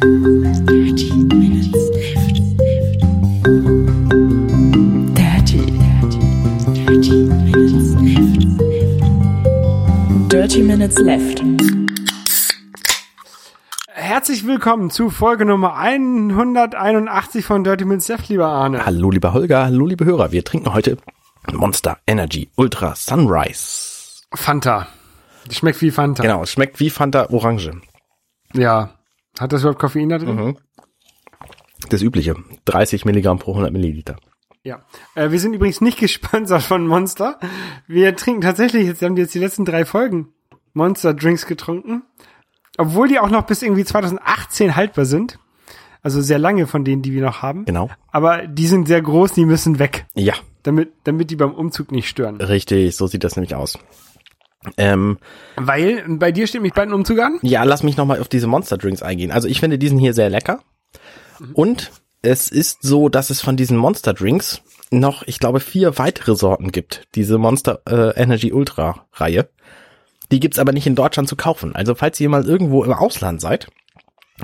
Dirty Minutes Left. Dirty, dirty, dirty Minutes Left. Dirty Minutes Left. Herzlich willkommen zu Folge Nummer 181 von Dirty Minutes Left, lieber Arne. Hallo lieber Holger, hallo liebe Hörer. Wir trinken heute Monster Energy Ultra Sunrise. Fanta. Schmeckt wie Fanta. Genau, schmeckt wie Fanta Orange. Ja. Hat das überhaupt Koffein da drin? Mhm. Das übliche. 30 Milligramm pro 100 Milliliter. Ja. Äh, wir sind übrigens nicht gesponsert von Monster. Wir trinken tatsächlich, jetzt haben die jetzt die letzten drei Folgen Monster Drinks getrunken. Obwohl die auch noch bis irgendwie 2018 haltbar sind. Also sehr lange von denen, die wir noch haben. Genau. Aber die sind sehr groß, die müssen weg. Ja, Damit, damit die beim Umzug nicht stören. richtig, so sieht das nämlich aus. Ähm, Weil, bei dir steht mich bald ein Umzug an. ja, lass mich nochmal auf diese Monster Drinks eingehen. Also ich finde diesen hier sehr lecker. Und es ist so, dass es von diesen Monster Drinks noch, ich glaube, vier weitere Sorten gibt. Diese Monster äh, Energy Ultra Reihe. Die gibt's aber nicht in Deutschland zu kaufen. Also falls ihr mal irgendwo im Ausland seid,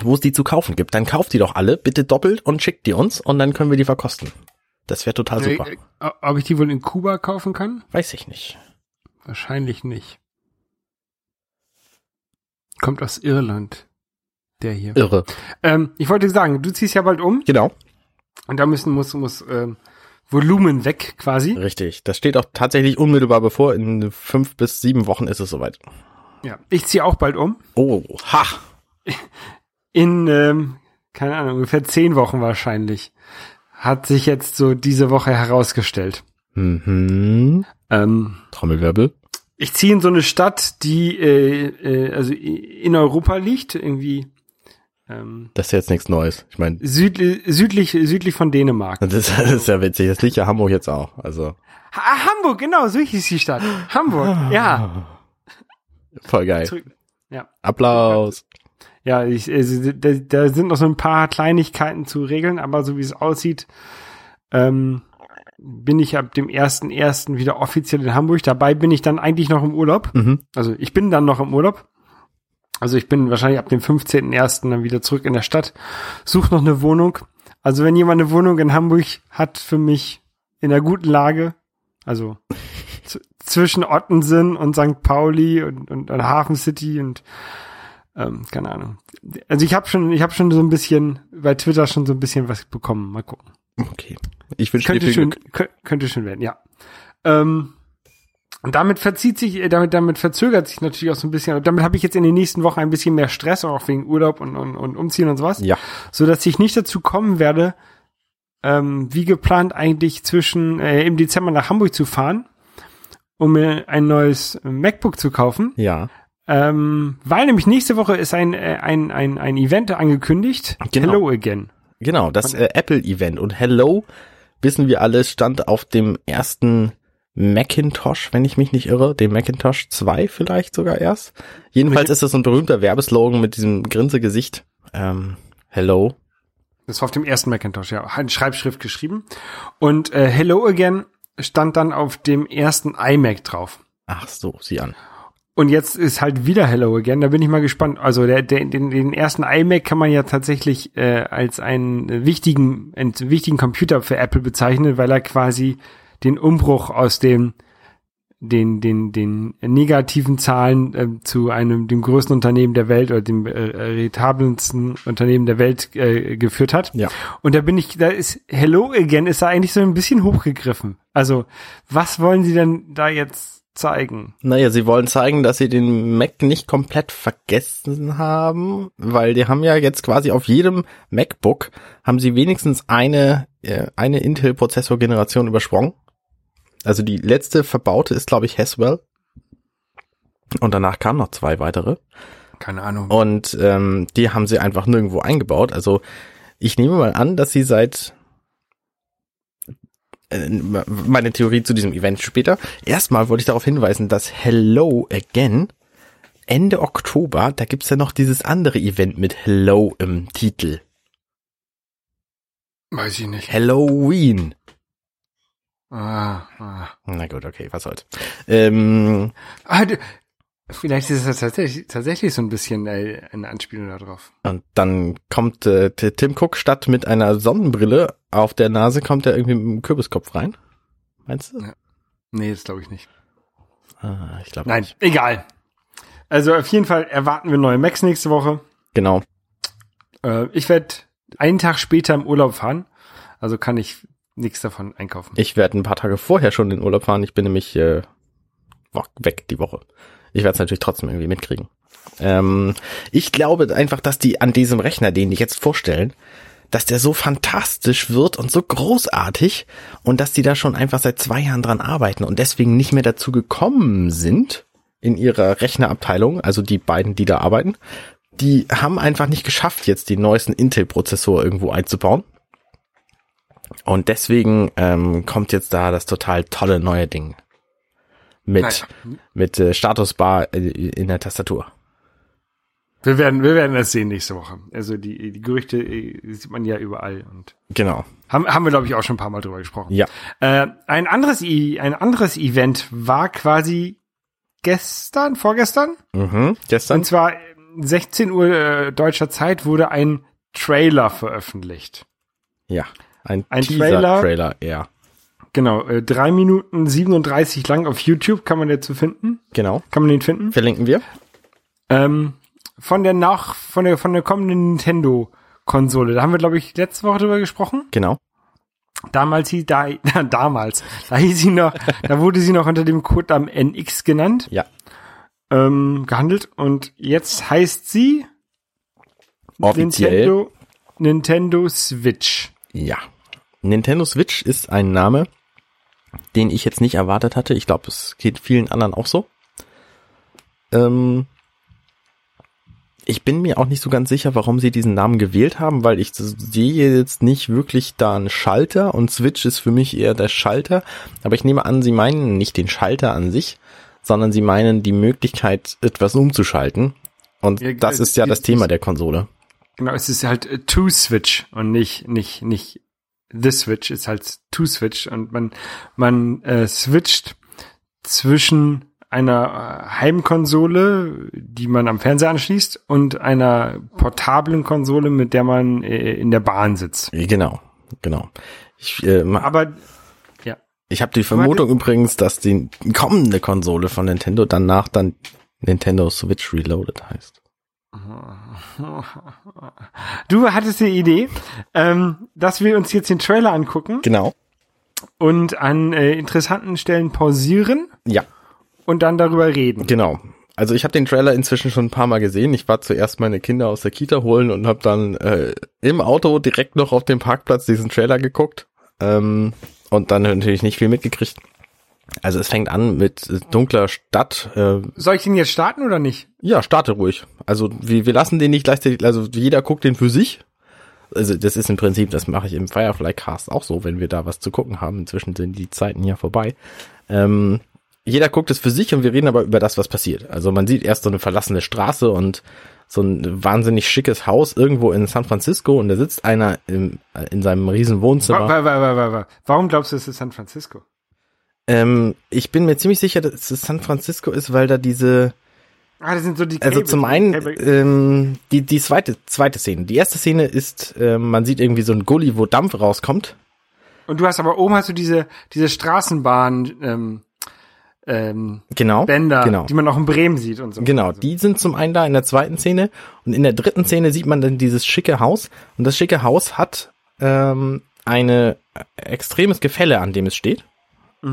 wo es die zu kaufen gibt, dann kauft die doch alle, bitte doppelt und schickt die uns und dann können wir die verkosten. Das wäre total super. Äh, äh, Ob ich die wohl in Kuba kaufen kann? Weiß ich nicht. Wahrscheinlich nicht. Kommt aus Irland. Der hier. Irre. Ähm, ich wollte sagen, du ziehst ja bald um Genau. und da müssen muss muss ähm, Volumen weg quasi. Richtig. Das steht auch tatsächlich unmittelbar bevor. In fünf bis sieben Wochen ist es soweit. Ja, ich ziehe auch bald um. Oh, ha. In ähm, keine Ahnung ungefähr zehn Wochen wahrscheinlich. Hat sich jetzt so diese Woche herausgestellt. Mhm. Ähm, Trommelwirbel. ich ziehe in so eine Stadt, die äh, äh, also in Europa liegt, irgendwie ähm, Das ist jetzt nichts Neues. Ich meine, südlich südlich südlich von Dänemark. das, ist- das ist ja witzig. Das liegt ja Hamburg jetzt auch. Also Ah, Hamburg, genau, so hieß die Stadt. Hamburg, ja. voll geil. Zurück. Ja, Applaus. ja ich, also, da, da sind noch so ein paar Kleinigkeiten zu regeln, aber so wie es aussieht, ähm, bin ich ab dem 1.1. wieder offiziell in Hamburg. Dabei bin ich dann eigentlich noch im Urlaub. Mhm. Also ich bin dann noch im Urlaub. Also ich bin wahrscheinlich ab dem 15.1. dann wieder zurück in der Stadt. Such noch eine Wohnung. Also wenn jemand eine Wohnung in Hamburg hat für mich in einer guten Lage, also zwischen Ottensen und St. Pauli und, und, und Hafen City und ähm, keine Ahnung. Also ich habe schon, ich habe schon so ein bisschen bei Twitter schon so ein bisschen was bekommen. Mal gucken. Okay. Ich wünsche dir Könnte viel schön, Glück. kö- könnte schön werden, ja. Ähm, und damit verzieht sich, äh, damit, damit verzögert sich natürlich auch so ein bisschen. Damit habe ich jetzt in den nächsten Wochen ein bisschen mehr Stress, auch wegen Urlaub und, und, und Umziehen und sowas. Ja. So dass ich nicht dazu kommen werde, ähm, wie geplant eigentlich zwischen äh, im Dezember nach Hamburg zu fahren, um mir ein neues MacBook zu kaufen. Ja. Ähm, weil nämlich nächste Woche ist ein, äh, ein, ein, ein Event angekündigt. Genau. Hello again. Genau, das äh, Apple-Event. Und Hello, wissen wir alle, stand auf dem ersten Macintosh, wenn ich mich nicht irre, dem Macintosh 2 vielleicht sogar erst. Jedenfalls ist das so ein berühmter Werbeslogan mit diesem Grinsegesicht. Ähm, Hello. Das war auf dem ersten Macintosh, ja, in Schreibschrift geschrieben. Und äh, Hello Again stand dann auf dem ersten iMac drauf. Ach so, sieh an. Und jetzt ist halt wieder Hello Again. Da bin ich mal gespannt. Also der, der, den, den ersten iMac kann man ja tatsächlich äh, als einen wichtigen, einen wichtigen Computer für Apple bezeichnen, weil er quasi den Umbruch aus dem den den den negativen Zahlen äh, zu einem dem größten Unternehmen der Welt oder dem äh, rentabelsten Unternehmen der Welt äh, geführt hat. Ja. Und da bin ich, da ist Hello Again ist da eigentlich so ein bisschen hochgegriffen. Also was wollen Sie denn da jetzt zeigen? Naja, sie wollen zeigen, dass sie den Mac nicht komplett vergessen haben, weil die haben ja jetzt quasi auf jedem MacBook haben sie wenigstens eine, äh, eine Intel-Prozessor-Generation übersprungen. Also die letzte verbaute ist, glaube ich, Haswell. Und danach kamen noch zwei weitere. Keine Ahnung. Und ähm, die haben sie einfach nirgendwo eingebaut. Also ich nehme mal an, dass sie seit meine Theorie zu diesem Event später. Erstmal wollte ich darauf hinweisen, dass Hello Again Ende Oktober, da gibt's ja noch dieses andere Event mit Hello im Titel. Weiß ich nicht. Halloween. Ah, ah. Na gut, okay, was soll's. Ähm, Ah, Vielleicht ist es tatsächlich, tatsächlich so ein bisschen äh, eine Anspielung darauf. Und dann kommt äh, Tim Cook statt mit einer Sonnenbrille auf der Nase, kommt er irgendwie mit einem Kürbiskopf rein. Meinst du? Nee, das glaube ich nicht. Ah, ich glaube Nein, nicht. egal. Also auf jeden Fall erwarten wir neue Macs nächste Woche. Genau. Äh, ich werde einen Tag später im Urlaub fahren, also kann ich nichts davon einkaufen. Ich werde ein paar Tage vorher schon in den Urlaub fahren. Ich bin nämlich äh, weg die Woche. Ich werde es natürlich trotzdem irgendwie mitkriegen. Ähm, ich glaube einfach, dass die an diesem Rechner, den die jetzt vorstellen, dass der so fantastisch wird und so großartig und dass die da schon einfach seit zwei Jahren dran arbeiten und deswegen nicht mehr dazu gekommen sind in ihrer Rechnerabteilung, also die beiden, die da arbeiten, die haben einfach nicht geschafft, jetzt die neuesten Intel-Prozessor irgendwo einzubauen. Und deswegen ähm, kommt jetzt da das total tolle neue Ding. Mit, Naja. mit äh, Statusbar äh, in der Tastatur. Wir werden, wir werden das sehen nächste Woche. Also die, die Gerüchte äh, sieht man ja überall und Genau. haben, haben wir glaube ich auch schon ein paar Mal drüber gesprochen. Ja. Äh, ein anderes, ein anderes Event war quasi gestern, vorgestern. Mhm. Gestern? Und zwar äh, 16 Uhr äh, deutscher Zeit wurde ein Trailer veröffentlicht. Ja. Ein, Ein Trailer. Teaser-Trailer, eher. Genau, äh, drei Minuten 37 lang auf YouTube kann man dazu finden. Genau. Kann man den finden? Verlinken wir. Ähm, von der nach, von der, von der kommenden Nintendo-Konsole. Da haben wir, glaube ich, letzte Woche drüber gesprochen. Genau. Damals hieß, da, damals, da hieß sie noch, da wurde sie noch unter dem Codenamen NX genannt, Ja. ähm, gehandelt. Und jetzt heißt sie Offiziell. Nintendo, Nintendo Switch. Ja. Nintendo Switch ist ein Name, den ich jetzt nicht erwartet hatte. Ich glaube, es geht vielen anderen auch so. Ähm, ich bin mir auch nicht so ganz sicher, warum sie diesen Namen gewählt haben, weil ich sehe jetzt nicht wirklich da einen Schalter und Switch ist für mich eher der Schalter. Aber ich nehme an, sie meinen nicht den Schalter an sich, sondern sie meinen die Möglichkeit, etwas umzuschalten. Und Ja, das äh, ist ja das Thema der Konsole. Genau, es ist halt äh, To Switch und nicht, nicht, nicht The Switch, ist halt To Switch und man, man äh, switcht zwischen einer äh, Heimkonsole, die man am Fernseher anschließt, und einer portablen Konsole, mit der man äh, in der Bahn sitzt. Genau, genau. Ich, äh, Aber ja, Ich habe die Vermutung übrigens, dass die kommende Konsole von Nintendo danach dann Nintendo Switch Reloaded heißt. du hattest die Idee, ähm, dass wir uns jetzt den Trailer angucken Genau. und an äh, interessanten Stellen pausieren Ja, und dann darüber reden. genau. Also ich habe den Trailer inzwischen schon ein paar Mal gesehen. Ich war zuerst meine Kinder aus der Kita holen und habe dann äh, im Auto direkt noch auf dem Parkplatz diesen Trailer geguckt ähm, und dann natürlich nicht viel mitgekriegt. Also es fängt an mit äh, dunkler Stadt. Äh, Soll ich den jetzt starten oder nicht? ja, starte ruhig. Also wir, wir lassen den nicht gleichzeitig, also jeder guckt den für sich. Also das ist im Prinzip, das mache ich im Firefly Cast auch so, wenn wir da was zu gucken haben. Inzwischen sind die Zeiten ja vorbei. Ähm, jeder guckt es für sich und wir reden aber über das, was passiert. Also man sieht erst so eine verlassene Straße und so ein wahnsinnig schickes Haus irgendwo in San Francisco und da sitzt einer im, in seinem riesen Wohnzimmer. wa wa wa wa wa. Warum glaubst du, es ist San Francisco? Ähm, ich bin mir ziemlich sicher, dass es San Francisco ist, weil da diese, Ah, das sind so die Also Cable- zum einen ähm, die die zweite zweite Szene. Die erste Szene ist, ähm, man sieht irgendwie so ein Gully, wo Dampf rauskommt. Und du hast aber oben hast du diese diese Straßenbahn ähm, ähm, Genau. Bänder, Genau. die man auch in Bremen sieht und so. Genau, die sind zum einen da in der zweiten Szene und in der dritten Szene sieht man dann dieses schicke Haus und das schicke Haus hat ähm, eine extremes Gefälle, an dem es steht.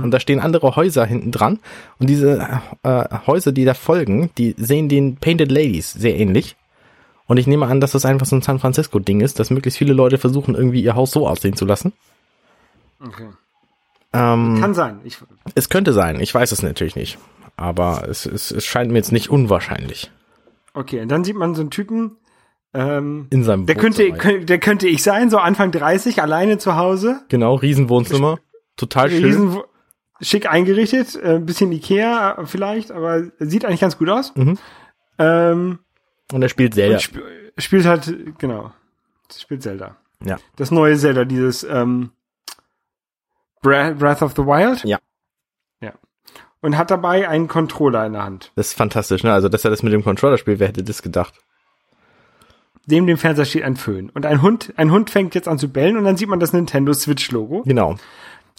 Und da stehen andere Häuser hinten dran und diese äh, Häuser, die da folgen, die sehen den Painted Ladies sehr ähnlich. Und ich nehme an, dass das einfach so ein San Francisco Ding ist, dass möglichst viele Leute versuchen, irgendwie ihr Haus so aussehen zu lassen. Okay. Ähm, Kann sein. Ich, es könnte sein, ich weiß es natürlich nicht. Aber es, es, es scheint mir jetzt nicht unwahrscheinlich. okay, und dann sieht man so einen Typen, ähm, In seinem der könnte, der könnte ich sein, so Anfang 30, alleine zu Hause, Genau, Riesenwohnzimmer. Total schön. riesen schick eingerichtet, äh, ein bisschen Ikea vielleicht, aber sieht eigentlich ganz gut aus. Mhm. Ähm, Und er spielt Zelda. sp spielt halt, genau, spielt Zelda. Ja. Das neue Zelda, dieses ähm, Breath, Breath of the Wild. Ja. Ja. und hat dabei einen Controller in der Hand. Das ist fantastisch, ne? Also, dass er das mit dem Controller spielt, wer hätte das gedacht? Neben dem Fernseher steht ein Föhn. Und ein Hund, ein Hund fängt jetzt an zu bellen und dann sieht man das Nintendo Switch Logo, Genau.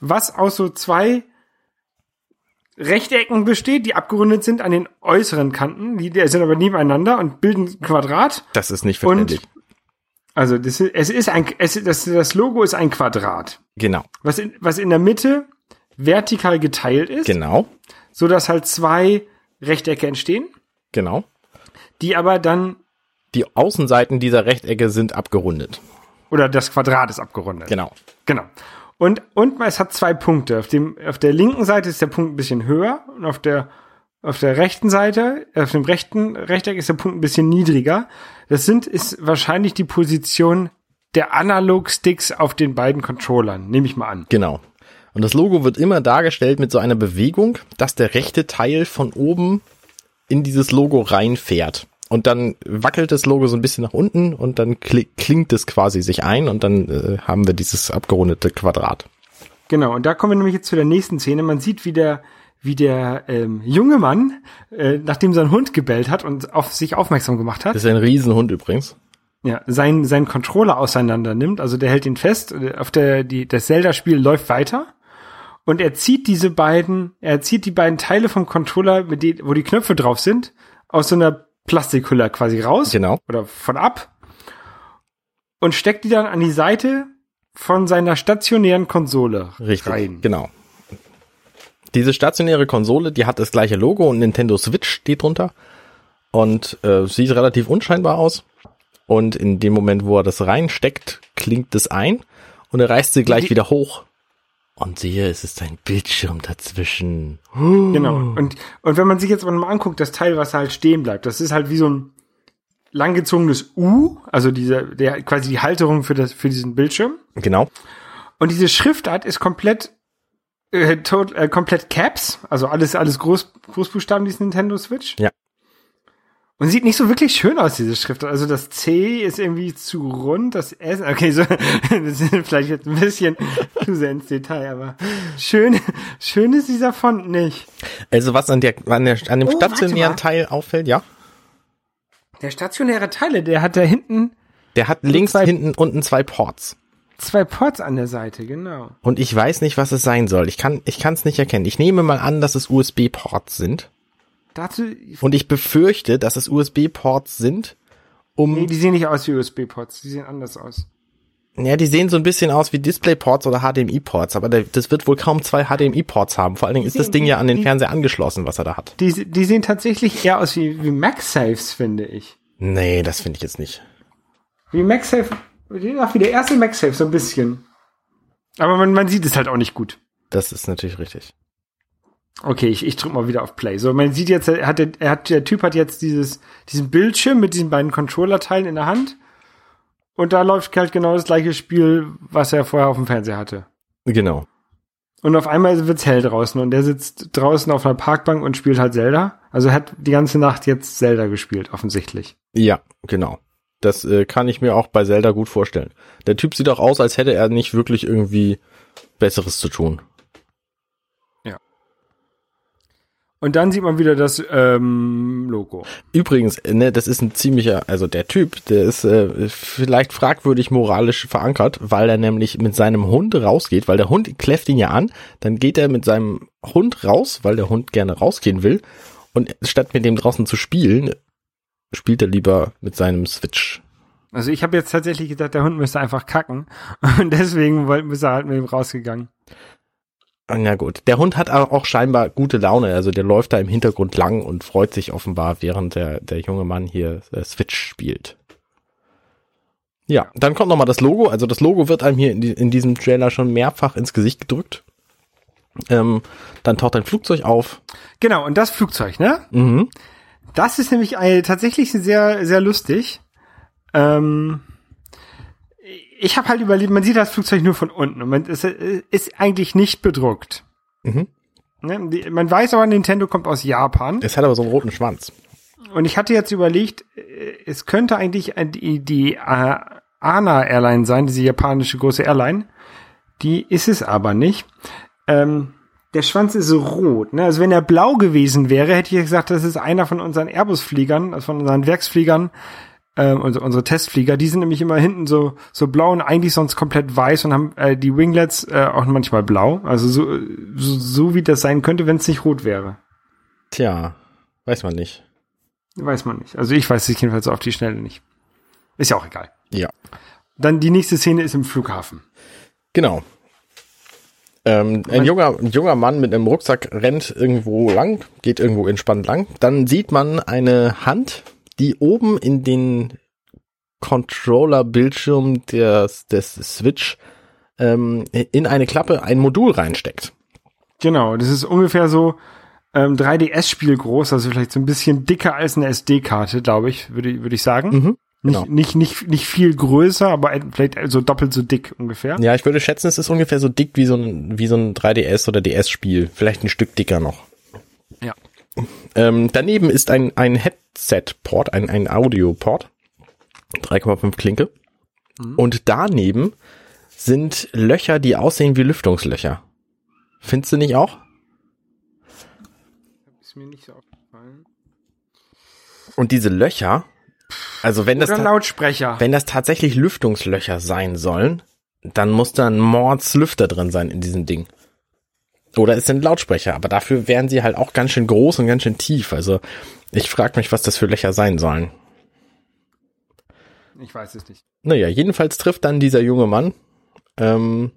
was aus so zwei Rechtecken besteht, die abgerundet sind an den äußeren Kanten. Die, die sind aber nebeneinander und bilden ein Quadrat. Das ist nicht Und verständlich. also das ist, es ist ein, es, das, das Logo ist ein Quadrat, Genau. was in, was in der Mitte vertikal geteilt ist, Genau. so dass halt zwei Rechtecke entstehen, Genau. die aber dann Die Außenseiten dieser Rechtecke sind abgerundet. oder das Quadrat ist abgerundet. Genau. Genau. Und, und es hat zwei Punkte. Auf dem, auf der linken Seite ist der Punkt ein bisschen höher und auf der, auf der rechten Seite, auf dem rechten Rechteck ist der Punkt ein bisschen niedriger. Das sind, ist wahrscheinlich die Position der Analog-Sticks auf den beiden Controllern, nehme ich mal an. Genau. Und das Logo wird immer dargestellt mit so einer Bewegung, dass der rechte Teil von oben in dieses Logo reinfährt. Und dann wackelt das Logo so ein bisschen nach unten und dann kli- klingt es quasi sich ein und dann äh, haben wir dieses abgerundete Quadrat. Genau, und da kommen wir nämlich jetzt zu der nächsten Szene. Man sieht, wie der, wie der ähm, junge Mann, äh, nachdem sein Hund gebellt hat und auf sich aufmerksam gemacht hat, Das ist ein Riesenhund übrigens. ja, sein, sein Controller auseinander nimmt, also der hält ihn fest, auf der, die, das Zelda-Spiel läuft weiter und er zieht diese beiden, er zieht die beiden Teile vom Controller, mit die, wo die Knöpfe drauf sind, aus so einer Plastikhülle quasi raus Genau. oder von ab und steckt die dann an die Seite von seiner stationären Konsole Richtig. rein. Genau. Diese stationäre Konsole, die hat das gleiche Logo und Nintendo Switch steht drunter und äh, sieht relativ unscheinbar aus. Und in dem Moment, wo er das reinsteckt, klingt es ein und er reißt sie gleich die- wieder hoch. Und siehe, es ist ein Bildschirm dazwischen. Genau. Und, und wenn man sich jetzt mal anguckt, das Teil, was halt stehen bleibt, das ist halt wie so ein langgezogenes U, also dieser, der, quasi die Halterung für das, für diesen Bildschirm. Genau. Und diese Schriftart ist komplett, äh, tot, äh, komplett Caps, also alles, alles Groß, Großbuchstaben, dieses Nintendo Switch. Ja. Und sieht nicht so wirklich schön aus, diese Schriftart. Also das C ist irgendwie zu rund, das S, okay, so, das ist vielleicht jetzt ein bisschen zu sehr ins Detail, aber schön, schön ist dieser Font nicht. Also was an der, an der, an dem Oh, stationären Teil auffällt, ja. Der stationäre Teile, der hat da hinten Der hat links, zwei- hinten, unten zwei Ports. zwei Ports an der Seite, genau. Und ich weiß nicht, was es sein soll. Ich kann, ich kann es nicht erkennen. Ich nehme mal an, dass es USB-Ports sind. Dazu, Und ich befürchte, dass es USB-Ports sind, um, nee, die sehen nicht aus wie USB-Ports, die sehen anders aus. ja, die sehen so ein bisschen aus wie Display-Ports oder HDMI-Ports, aber das wird wohl kaum zwei HDMI-Ports haben. Vor allen Dingen ist das sehen Ding ja an den die- Fernseher angeschlossen, was er da hat. Die, die sehen tatsächlich eher aus wie, wie MagSafes, finde ich. Nee, das finde ich jetzt nicht. Wie MagSafe, die wie der erste MagSafe, so ein bisschen. Aber man, man sieht es halt auch nicht gut. Das ist natürlich richtig. Okay, ich, ich drück mal wieder auf Play. So, man sieht jetzt, er hat, der, er hat, der Typ hat jetzt dieses, diesen Bildschirm mit diesen beiden Controller-Teilen in der Hand. Und da läuft halt genau das gleiche Spiel, was er vorher auf dem Fernseher hatte. Genau. Und auf einmal wird's hell draußen und der sitzt draußen auf einer Parkbank und spielt halt Zelda. Also er hat die ganze Nacht jetzt Zelda gespielt, offensichtlich. Ja, genau. Das äh, kann ich mir auch bei Zelda gut vorstellen. Der Typ sieht auch aus, als hätte er nicht wirklich irgendwie Besseres zu tun. Und dann sieht man wieder das ähm, Logo. Übrigens, ne, das ist ein ziemlicher, also der Typ, der ist äh, vielleicht fragwürdig moralisch verankert, weil er nämlich mit seinem Hund rausgeht, weil der Hund kläfft ihn ja an, dann geht er mit seinem Hund raus, weil der Hund gerne rausgehen will und statt mit dem draußen zu spielen, spielt er lieber mit seinem Switch. Also ich habe jetzt tatsächlich gedacht, der Hund müsste einfach kacken. Und deswegen ist er halt mit ihm rausgegangen. Na gut, der Hund hat auch scheinbar gute Laune, also der läuft da im Hintergrund lang und freut sich offenbar, während der, der junge Mann hier äh, Switch spielt. Ja, dann kommt nochmal das Logo, also das Logo wird einem hier in, die, in diesem Trailer schon mehrfach ins Gesicht gedrückt. Ähm, dann taucht ein Flugzeug auf. Genau, und das Flugzeug, ne? Mhm. Das ist nämlich äh, tatsächlich sehr, sehr lustig. Ähm, ich habe halt überlegt, man sieht das Flugzeug nur von unten und man ist, ist eigentlich nicht bedruckt. Mhm. Ne? Man weiß aber, Nintendo kommt aus Japan. Es hat aber so einen roten Schwanz. Und ich hatte jetzt überlegt, äh, es könnte eigentlich äh, die, die äh, ANA Airline sein, diese japanische große Airline. Die ist es aber nicht. Ähm, der Schwanz ist rot. Ne? Also wenn er blau gewesen wäre, hätte ich gesagt, das ist einer von unseren Airbus-Fliegern, also von unseren Werksfliegern, ähm, unsere, unsere Testflieger. Die sind nämlich immer hinten so so blau und eigentlich sonst komplett weiß und haben äh, die Winglets äh, auch manchmal blau. Also so so, so wie das sein könnte, wenn es nicht rot wäre. Tja, weiß man nicht. Weiß man nicht. Also ich weiß es jedenfalls auf die Schnelle nicht. Ist ja auch egal. Ja. Dann die nächste Szene ist im Flughafen. Genau. Ähm, ein, junger, ein junger Mann mit einem Rucksack rennt irgendwo lang, geht irgendwo entspannt lang. Dann sieht man eine Hand, die oben in den Controller-Bildschirm des, des Switch ähm, in eine Klappe ein Modul reinsteckt. Genau, das ist ungefähr so ähm, 3DS-Spiel groß, also vielleicht so ein bisschen dicker als eine SD-Karte, glaube ich, würde würde ich sagen. Mhm, nicht, genau. nicht, nicht, nicht viel größer, aber vielleicht so doppelt so dick ungefähr. Ja, ich würde schätzen, es ist ungefähr so dick wie so ein, wie so ein 3DS oder DS-Spiel. Vielleicht ein Stück dicker noch. Ja. Ähm, daneben ist ein, ein Headset-Port, ein, ein Audio-Port. 3,5 Klinke. Und daneben sind Löcher, die aussehen wie Lüftungslöcher. Findest du nicht auch? Ist mir nicht so aufgefallen. Und diese Löcher, also wenn das, Oder ta- Lautsprecher. wenn das tatsächlich Lüftungslöcher sein sollen, dann muss da ein Mordslüfter drin sein in diesem Ding. Oder es sind Lautsprecher, aber dafür wären sie halt auch ganz schön groß und ganz schön tief. Also ich frage mich, was das für Löcher sein sollen. Ich weiß es nicht. Naja, jedenfalls trifft dann dieser junge Mann ähm,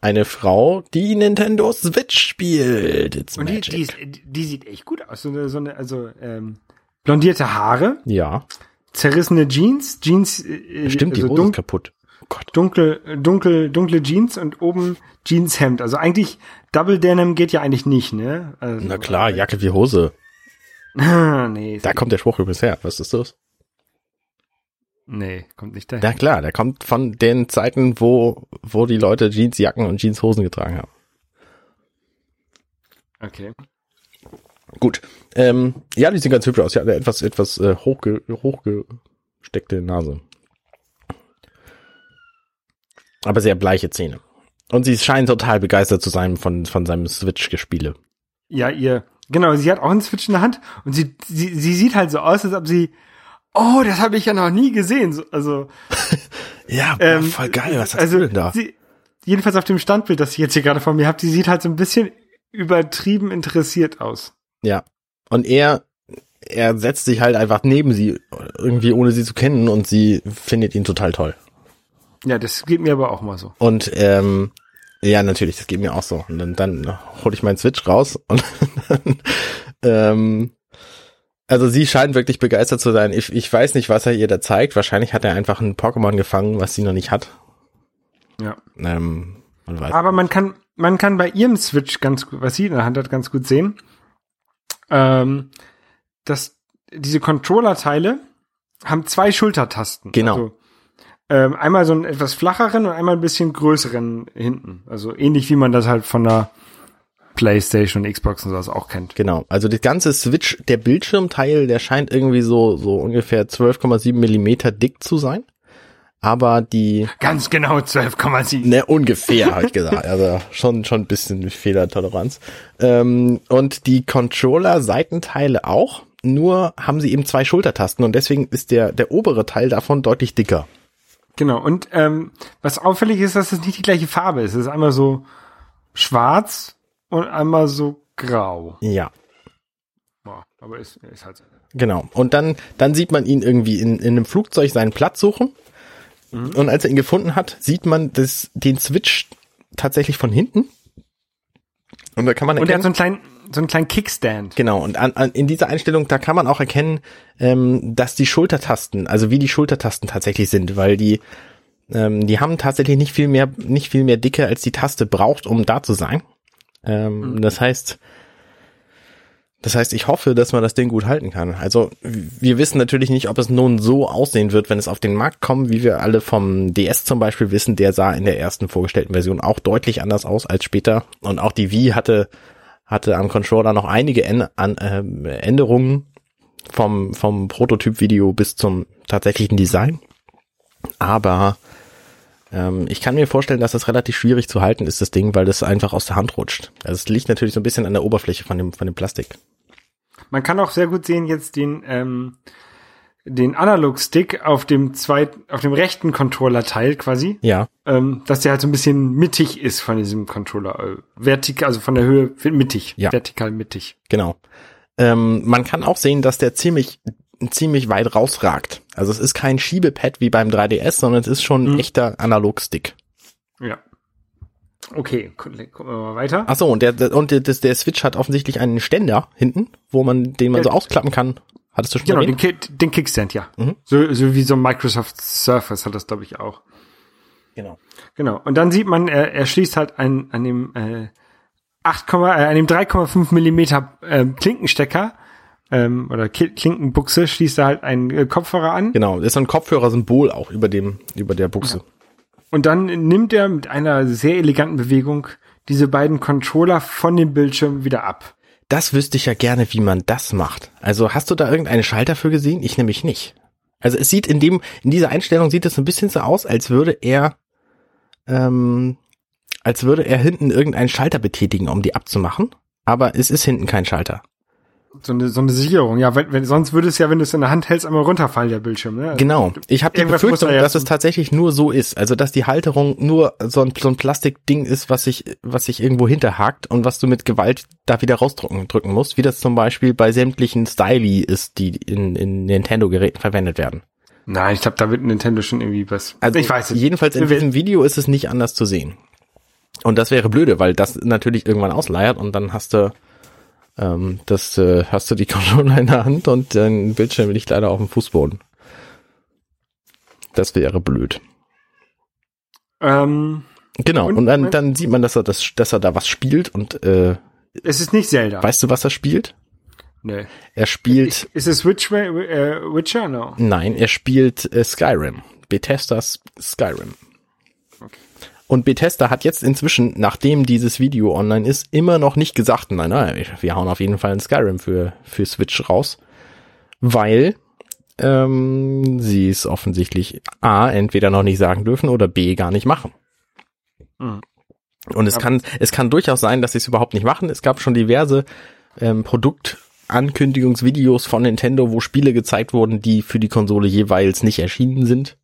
eine Frau, die Nintendo Switch spielt. It's Und die, die, die, die sieht echt gut aus. So eine, so eine also ähm, blondierte Haare, ja, zerrissene Jeans, Jeans äh, stimmt, die also Hose dun ist kaputt. Oh Gott. dunkel, dunkel, dunkle Jeans und oben Jeanshemd. Also eigentlich Double Denim geht ja eigentlich nicht, ne? Also, Na klar, Jacke wie Hose. nee, Da kommt der Spruch übrigens her. Was ist das? nee, kommt nicht daher. Ja klar, der kommt von den Zeiten, wo, wo die Leute Jeansjacken und Jeanshosen getragen haben. Okay. Gut. Ähm, ja, die sehen ganz hübsch aus. Ja, eine etwas, etwas äh, hochge, hochgesteckte Nase. Aber sehr bleiche Zähne. Und sie scheint total begeistert zu sein von, von seinem Switch-Gespiele. Ja, ihr, genau, sie hat auch einen Switch in der Hand und sie, sie, sie sieht halt so aus, als ob sie, oh, das habe ich ja noch nie gesehen. So, also, Ja, ähm, voll geil. Was hast also, du denn da? Sie, jedenfalls auf dem Standbild, das ich jetzt hier gerade vor mir habe, die sieht halt so ein bisschen übertrieben interessiert aus. Ja. Und er, er setzt sich halt einfach neben sie, irgendwie ohne sie zu kennen und sie findet ihn total toll. Ja, das geht mir aber auch mal so. Und ähm, ja, natürlich, das geht mir auch so. Und dann, dann hole ich meinen Switch raus und dann, ähm, also sie scheint wirklich begeistert zu sein. Ich, ich weiß nicht, was er ihr da zeigt. Wahrscheinlich hat er einfach ein Pokémon gefangen, was sie noch nicht hat. Ja. Ähm, man. Aber man kann, man kann bei ihrem Switch ganz gut, was sie in der Hand hat, ganz gut sehen, ähm, dass diese Controller-Teile haben zwei Schultertasten. Genau. Also, ähm, einmal so einen etwas flacheren und einmal ein bisschen größeren hinten. Also ähnlich wie man das halt von der PlayStation und Xbox und sowas auch kennt. Genau, also das ganze Switch, der Bildschirmteil, der scheint irgendwie so, so ungefähr 12,7 Millimeter dick zu sein. Aber die, Ganz genau 12,7. ne, ungefähr, habe ich gesagt. Also schon, schon ein bisschen Fehlertoleranz. Ähm, und die Controller-Seitenteile auch. Nur haben sie eben zwei Schultertasten und deswegen ist der, der obere Teil davon deutlich dicker. Genau. Und ähm, was auffällig ist, dass es nicht die gleiche Farbe ist. Es ist einmal so schwarz und einmal so grau. Ja. Boah, aber ist, ist halt so. Genau. Und dann, dann sieht man ihn irgendwie in, in einem Flugzeug seinen Platz suchen. Und als er ihn gefunden hat, sieht man das, den Switch tatsächlich von hinten. Und da kann man Und er hat erkennen, so einen kleinen, so einen kleinen Kickstand. genau, und an, an, in dieser Einstellung, da kann man auch erkennen, ähm, dass die Schultertasten, also wie die Schultertasten tatsächlich sind, weil die, ähm, die haben tatsächlich nicht viel mehr, nicht viel mehr Dicke, als die Taste braucht, um da zu sein. Ähm, Das heißt, das heißt, ich hoffe, dass man das Ding gut halten kann. Also wir wissen natürlich nicht, ob es nun so aussehen wird, wenn es auf den Markt kommt, wie wir alle vom DS zum Beispiel wissen. Der sah in der ersten vorgestellten Version auch deutlich anders aus als später. Und auch die Wii hatte hatte am Controller noch einige ähm, Änderungen vom vom Prototyp-Video bis zum tatsächlichen Design. Aber Ähm, ich kann mir vorstellen, dass das relativ schwierig zu halten ist, das Ding, weil das einfach aus der Hand rutscht. Also es liegt natürlich so ein bisschen an der Oberfläche von dem, von dem Plastik. Man kann auch sehr gut sehen jetzt den, ähm, den Analog-Stick auf dem zweit, auf dem rechten Controller-Teil quasi, Ja, ähm, dass der halt so ein bisschen mittig ist von diesem Controller. Äh, vertikal, also von der Höhe mittig. Ja. Vertikal mittig. genau. Ähm, man kann auch sehen, dass der ziemlich ziemlich weit rausragt. Also es ist kein Schiebepad wie beim 3DS, sondern es ist schon ein Mhm. echter Analogstick. Ja. Okay, gu- gucken wir mal weiter. Ach so, und der, der und der, der Switch hat offensichtlich einen Ständer hinten, wo man den man so ausklappen kann. Hattest du schon Genau, den? Ki den Kickstand, ja. Mhm. So, so wie so ein Microsoft Surface hat das, glaube ich, auch. Genau. Genau. Und dann sieht man, er, er schließt halt an, an dem äh, 8, äh, an dem 3,5 Millimeter ähm, Klinkenstecker ähm, oder Klinkenbuchse schließt er halt einen äh, Kopfhörer an. Genau, ist so ein Kopfhörersymbol auch über dem über der Buchse. Und dann nimmt er mit einer sehr eleganten Bewegung diese beiden Controller von dem Bildschirm wieder ab. Das wüsste ich ja gerne, wie man das macht. Also hast du da irgendeinen Schalter für gesehen? Ich nämlich nicht. Also es sieht in dem, in dieser Einstellung sieht es ein bisschen so aus, als würde er, ähm, als würde er hinten irgendeinen Schalter betätigen, um die abzumachen. Aber es ist hinten kein Schalter. So eine, so eine Sicherung. Ja, wenn, wenn, sonst würde es ja, wenn du es in der Hand hältst, einmal runterfallen, der Bildschirm. Ne? Genau. Ich habe die Befürchtung, dass es tatsächlich nur so ist. Also dass die Halterung nur so ein, so ein Plastikding ist, was sich, was sich irgendwo hinterhakt und was du mit Gewalt da wieder rausdrücken drücken musst, wie das zum Beispiel bei sämtlichen Styli ist, die in, in Nintendo-Geräten verwendet werden. Nein, ich glaube, da wird Nintendo schon irgendwie was. Also ich weiß es. Jedenfalls in diesem Video ist es nicht anders zu sehen. Und das wäre blöde, weil das natürlich irgendwann ausleiert und dann hast du ähm, das äh, hast du die Controller in der Hand und dein Bildschirm liegt leider auf dem Fußboden. Das wäre blöd. Ähm, Genau. Und- Und, dann, dann sieht man, dass er das, dass er da was spielt und äh, es ist nicht Zelda. weißt du, was er spielt? nee. Er spielt, Ist es Witcher? Äh, Witcher? No. nein, er spielt äh, Skyrim. Bethesdas Skyrim. Und Bethesda hat jetzt inzwischen, nachdem dieses Video online ist, immer noch nicht gesagt, nein, nein, wir hauen auf jeden Fall ein Skyrim für, für Switch raus, weil ähm, sie es offensichtlich A, entweder noch nicht sagen dürfen oder B, gar nicht machen. Mhm. Und es kann, es kann durchaus sein, dass sie es überhaupt nicht machen. Es gab schon diverse ähm, Produktankündigungsvideos von Nintendo, wo Spiele gezeigt wurden, die für die Konsole jeweils nicht erschienen sind.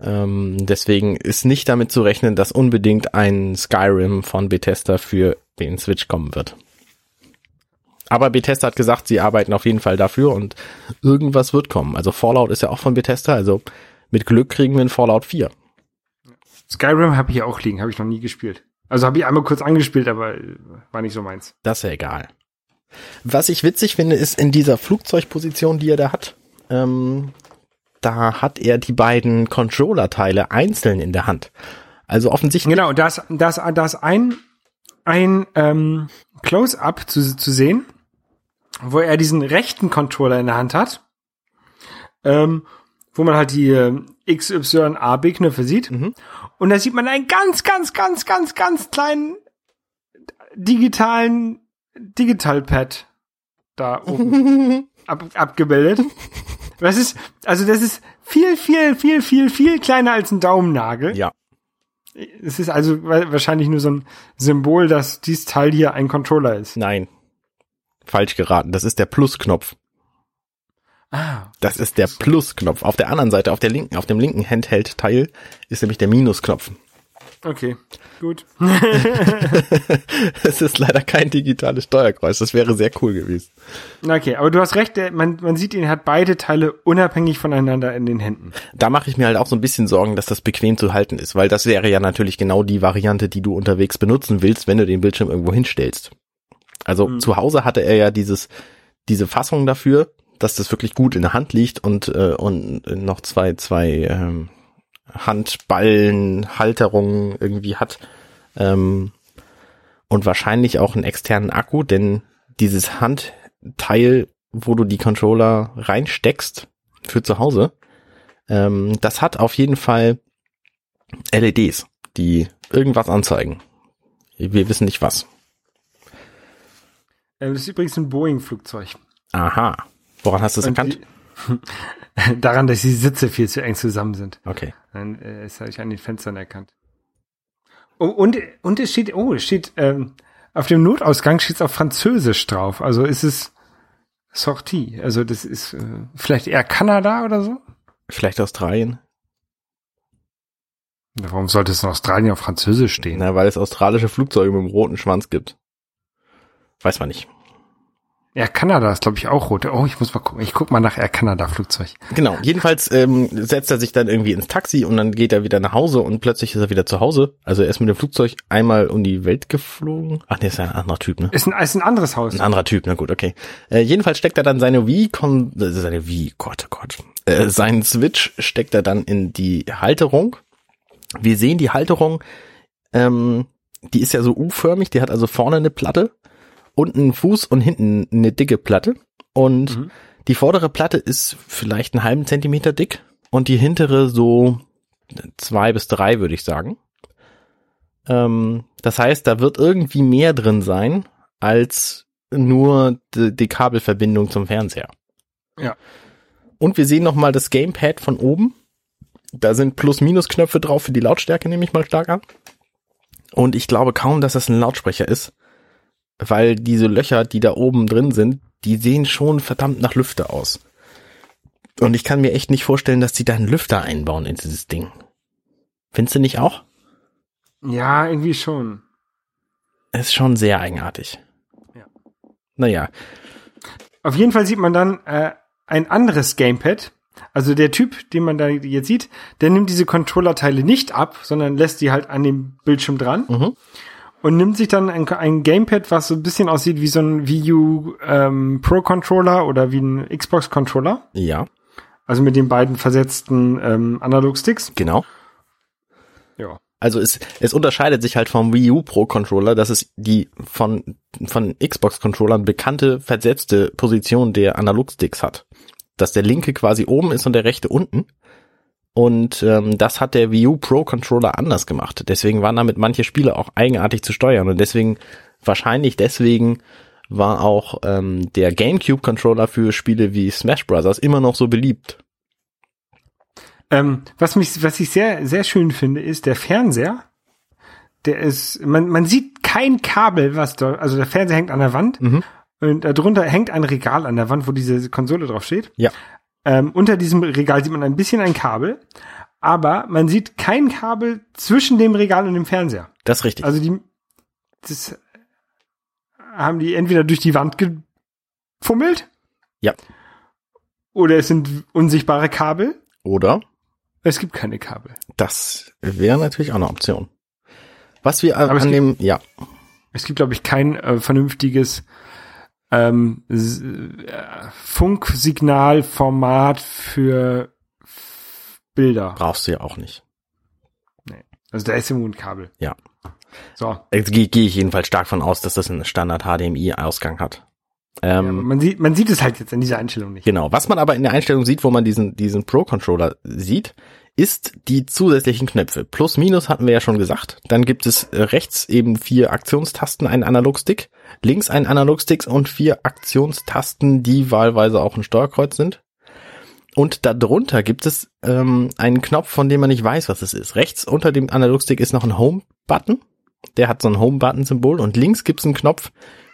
Ähm, deswegen ist nicht damit zu rechnen, dass unbedingt ein Skyrim von Bethesda für den Switch kommen wird. Aber Bethesda hat gesagt, sie arbeiten auf jeden Fall dafür und irgendwas wird kommen. Also Fallout ist ja auch von Bethesda, also mit Glück kriegen wir ein Fallout 4. Skyrim habe ich ja auch liegen, habe ich noch nie gespielt. Also habe ich einmal kurz angespielt, aber äh, war nicht so meins. Das ist ja egal. Was ich witzig finde, ist in dieser Flugzeugposition, die er da hat, ähm, da hat er die beiden Controller-Teile einzeln in der Hand. Also offensichtlich, Genau, da ist, da ist, da ist ein, ein ähm, Close-up zu, zu sehen, wo er diesen rechten Controller in der Hand hat, ähm, wo man halt die äh, X, Y, A, B-Knöpfe sieht. Mhm. Und da sieht man einen ganz, ganz, ganz, ganz, ganz kleinen digitalen Digital-Pad da oben ab, abgebildet. Das ist, also das ist viel, viel, viel, viel, viel kleiner als ein Daumennagel. ja, Es ist also wa- wahrscheinlich nur so ein Symbol, dass dies Teil hier ein Controller ist. nein, falsch geraten. Das ist der Plus-Knopf. Ah, Das ist der Plus-Knopf. Auf der anderen Seite, auf der linken, auf dem linken Handheld-Teil ist nämlich der Minus-Knopf. Okay, gut. Es ist leider kein digitales Steuerkreuz. Das wäre sehr cool gewesen. Okay, aber du hast recht, der, man, man sieht ihn, er hat beide Teile unabhängig voneinander in den Händen. Da mache ich mir halt auch so ein bisschen Sorgen, dass das bequem zu halten ist, weil das wäre ja natürlich genau die Variante, die du unterwegs benutzen willst, wenn du den Bildschirm irgendwo hinstellst. Also Mhm. zu Hause hatte er ja dieses, diese Fassung dafür, dass das wirklich gut in der Hand liegt und, äh, und noch zwei, zwei ähm, Handballenhalterungen irgendwie hat. Ähm, und wahrscheinlich auch einen externen Akku, denn dieses Handteil, wo du die Controller reinsteckst für zu Hause, ähm, das hat auf jeden Fall LEDs, die irgendwas anzeigen. Wir wissen nicht was. Äh, Das ist übrigens ein Boeing-Flugzeug. Aha. Woran hast du es erkannt? die- Daran, dass die Sitze viel zu eng zusammen sind. Okay. Dann äh, ist habe ich an den Fenstern erkannt. Oh, und, und es steht, oh, es steht, ähm, auf dem Notausgang steht es auf Französisch drauf. Also ist es Sortie. Also das ist äh, vielleicht eher Kanada oder so? Vielleicht Australien? Warum sollte es in Australien auf Französisch stehen? Na, weil es australische Flugzeuge mit einem roten Schwanz gibt. Weiß man nicht. Air Canada ist, glaube ich, auch rot. Oh, ich muss mal gucken. Ich guck mal nach Air Canada Flugzeug. Genau. Jedenfalls ähm, setzt er sich dann irgendwie ins Taxi und dann geht er wieder nach Hause und plötzlich ist er wieder zu Hause. Also er ist mit dem Flugzeug einmal um die Welt geflogen. Ach nee, ist ja ein anderer Typ, ne? Ist ein, ist ein anderes Haus. Ein anderer Typ, na gut, okay. Äh, jedenfalls steckt er dann seine Wii, kon äh, seine Wii, Gott, oh Gott, äh, seinen Switch steckt er dann in die Halterung. Wir sehen die Halterung, ähm, die ist ja so U-förmig, die hat also vorne eine Platte, unten Fuß und hinten eine dicke Platte. Und Mhm. die vordere Platte ist vielleicht einen halben Zentimeter dick und die hintere so zwei bis drei, würde ich sagen. Ähm, das heißt, da wird irgendwie mehr drin sein als nur die, die Kabelverbindung zum Fernseher. Ja. Und wir sehen nochmal das Gamepad von oben. Da sind Plus-Minus-Knöpfe drauf für die Lautstärke, nehme ich mal stark an. Und ich glaube kaum, dass das ein Lautsprecher ist, weil diese Löcher, die da oben drin sind, die sehen schon verdammt nach Lüfter aus. Und ich kann mir echt nicht vorstellen, dass die da einen Lüfter einbauen in dieses Ding. Findest du nicht auch? Ja, irgendwie schon. Ist schon sehr eigenartig. Ja. Naja, Auf jeden Fall sieht man dann äh, ein anderes Gamepad. Also der Typ, den man da jetzt sieht, der nimmt diese Controllerteile nicht ab, sondern lässt die halt an dem Bildschirm dran Mhm. Und nimmt sich dann ein, ein Gamepad, was so ein bisschen aussieht wie so ein Wii U ähm, Pro Controller oder wie ein Xbox Controller. ja, Also mit den beiden versetzten ähm, Analog-Sticks. genau. Ja. Also es, es unterscheidet sich halt vom Wii U Pro Controller, dass es die von, von Xbox Controllern bekannte versetzte Position der Analogsticks hat. Dass der linke quasi oben ist und der rechte unten. Und ähm, das hat der Wii U Pro Controller anders gemacht. Deswegen waren damit manche Spiele auch eigenartig zu steuern. Und deswegen, wahrscheinlich deswegen, war auch ähm, der GameCube Controller für Spiele wie Smash Bros. immer noch so beliebt. Ähm, was mich, was ich sehr, sehr schön finde, ist der Fernseher. Der ist, man, man sieht kein Kabel, was da, also der Fernseher hängt an der Wand Mhm. und darunter hängt ein Regal an der Wand, wo diese Konsole drauf steht. Ja. Ähm, unter diesem Regal sieht man ein bisschen ein Kabel, aber man sieht kein Kabel zwischen dem Regal und dem Fernseher. Das ist richtig. Also die, das haben die entweder durch die Wand gefummelt. Ja. Oder es sind unsichtbare Kabel. Oder Es gibt keine Kabel. Das wäre natürlich auch eine Option. Was wir Aber an dem, ja, Es gibt, glaube ich, kein äh, vernünftiges ähm, äh, Funksignalformat für Bilder. brauchst du ja auch nicht. Also da ist irgendwo ein Kabel. Ja. So. Jetzt gehe geh ich jedenfalls stark von aus, dass das einen Standard HDMI-Ausgang hat. Ja, Ähm, man sieht, man sieht es halt jetzt in dieser Einstellung nicht. Genau. Was man aber in der Einstellung sieht, wo man diesen, diesen Pro-Controller sieht, ist die zusätzlichen Knöpfe. Plus, Minus hatten wir ja schon gesagt. Dann gibt es rechts eben vier Aktionstasten, einen Analogstick, links einen Analogstick und vier Aktionstasten, die wahlweise auch ein Steuerkreuz sind. Und darunter gibt es ähm, einen Knopf, von dem man nicht weiß, was es ist. Rechts unter dem Analogstick ist noch ein Home-Button. Der hat so ein Home-Button-Symbol. Und links gibt es einen Knopf,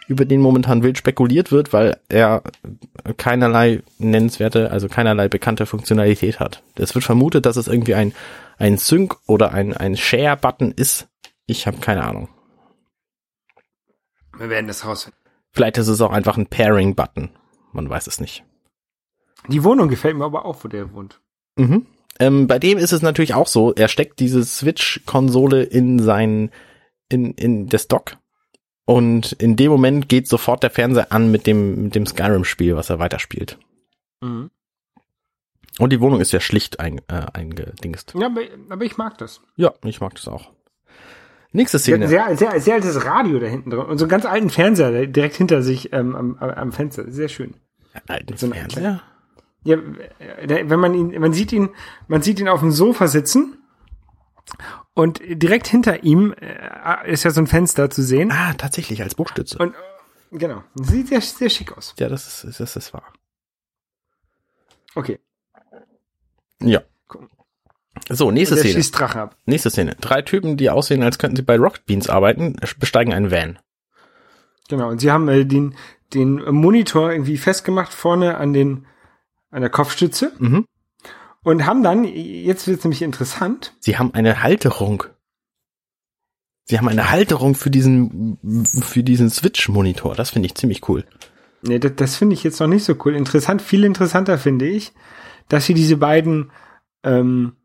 über den momentan wild spekuliert wird, weil er keinerlei nennenswerte, also keinerlei bekannte Funktionalität hat. Es wird vermutet, dass es irgendwie ein, ein Sync oder ein, ein Share-Button ist. Ich habe keine Ahnung. Wir werden das rausfinden. Vielleicht ist es auch einfach ein Pairing-Button. Man weiß es nicht. Die Wohnung gefällt mir aber auch, wo der wohnt. Mhm. Ähm, bei dem ist es natürlich auch so, er steckt diese Switch-Konsole in sein, in, in das Dock. Und in dem Moment geht sofort der Fernseher an mit dem, mit dem Skyrim-Spiel, was er weiterspielt. Mhm. Und die Wohnung ist ja schlicht ein, äh, eingedingst. Ja, aber, aber ich mag das. Ja, ich mag das auch. Nächste Szene. sehr, sehr, sehr altes Radio da hinten drin und so einen ganz alten Fernseher direkt hinter sich ähm, am, am- Fenster. Sehr schön. Alten so Fernseher? Ja, äh, wenn man ihn, man sieht ihn, man sieht ihn auf dem Sofa sitzen und direkt hinter ihm äh, ist ja so ein Fenster zu sehen. Ah, tatsächlich, als Buchstütze. Und äh, genau, sieht sehr, sehr schick aus. ja, das ist, das ist wahr. Okay. Ja. So, nächste Szene. schießt Drachen ab. Nächste Szene. Drei Typen, die aussehen, als könnten sie bei Rocket Beans arbeiten, besteigen einen Van. Genau. Und sie haben äh, den, den Monitor irgendwie festgemacht vorne an den, an der Kopfstütze. Mhm. Und haben dann, jetzt wird's nämlich interessant, Sie haben eine Halterung. Sie haben eine Halterung für diesen, für diesen Switch-Monitor. Das finde ich ziemlich cool. Nee, das, das finde ich jetzt noch nicht so cool. Interessant, viel interessanter finde ich, dass sie diese beiden ähm,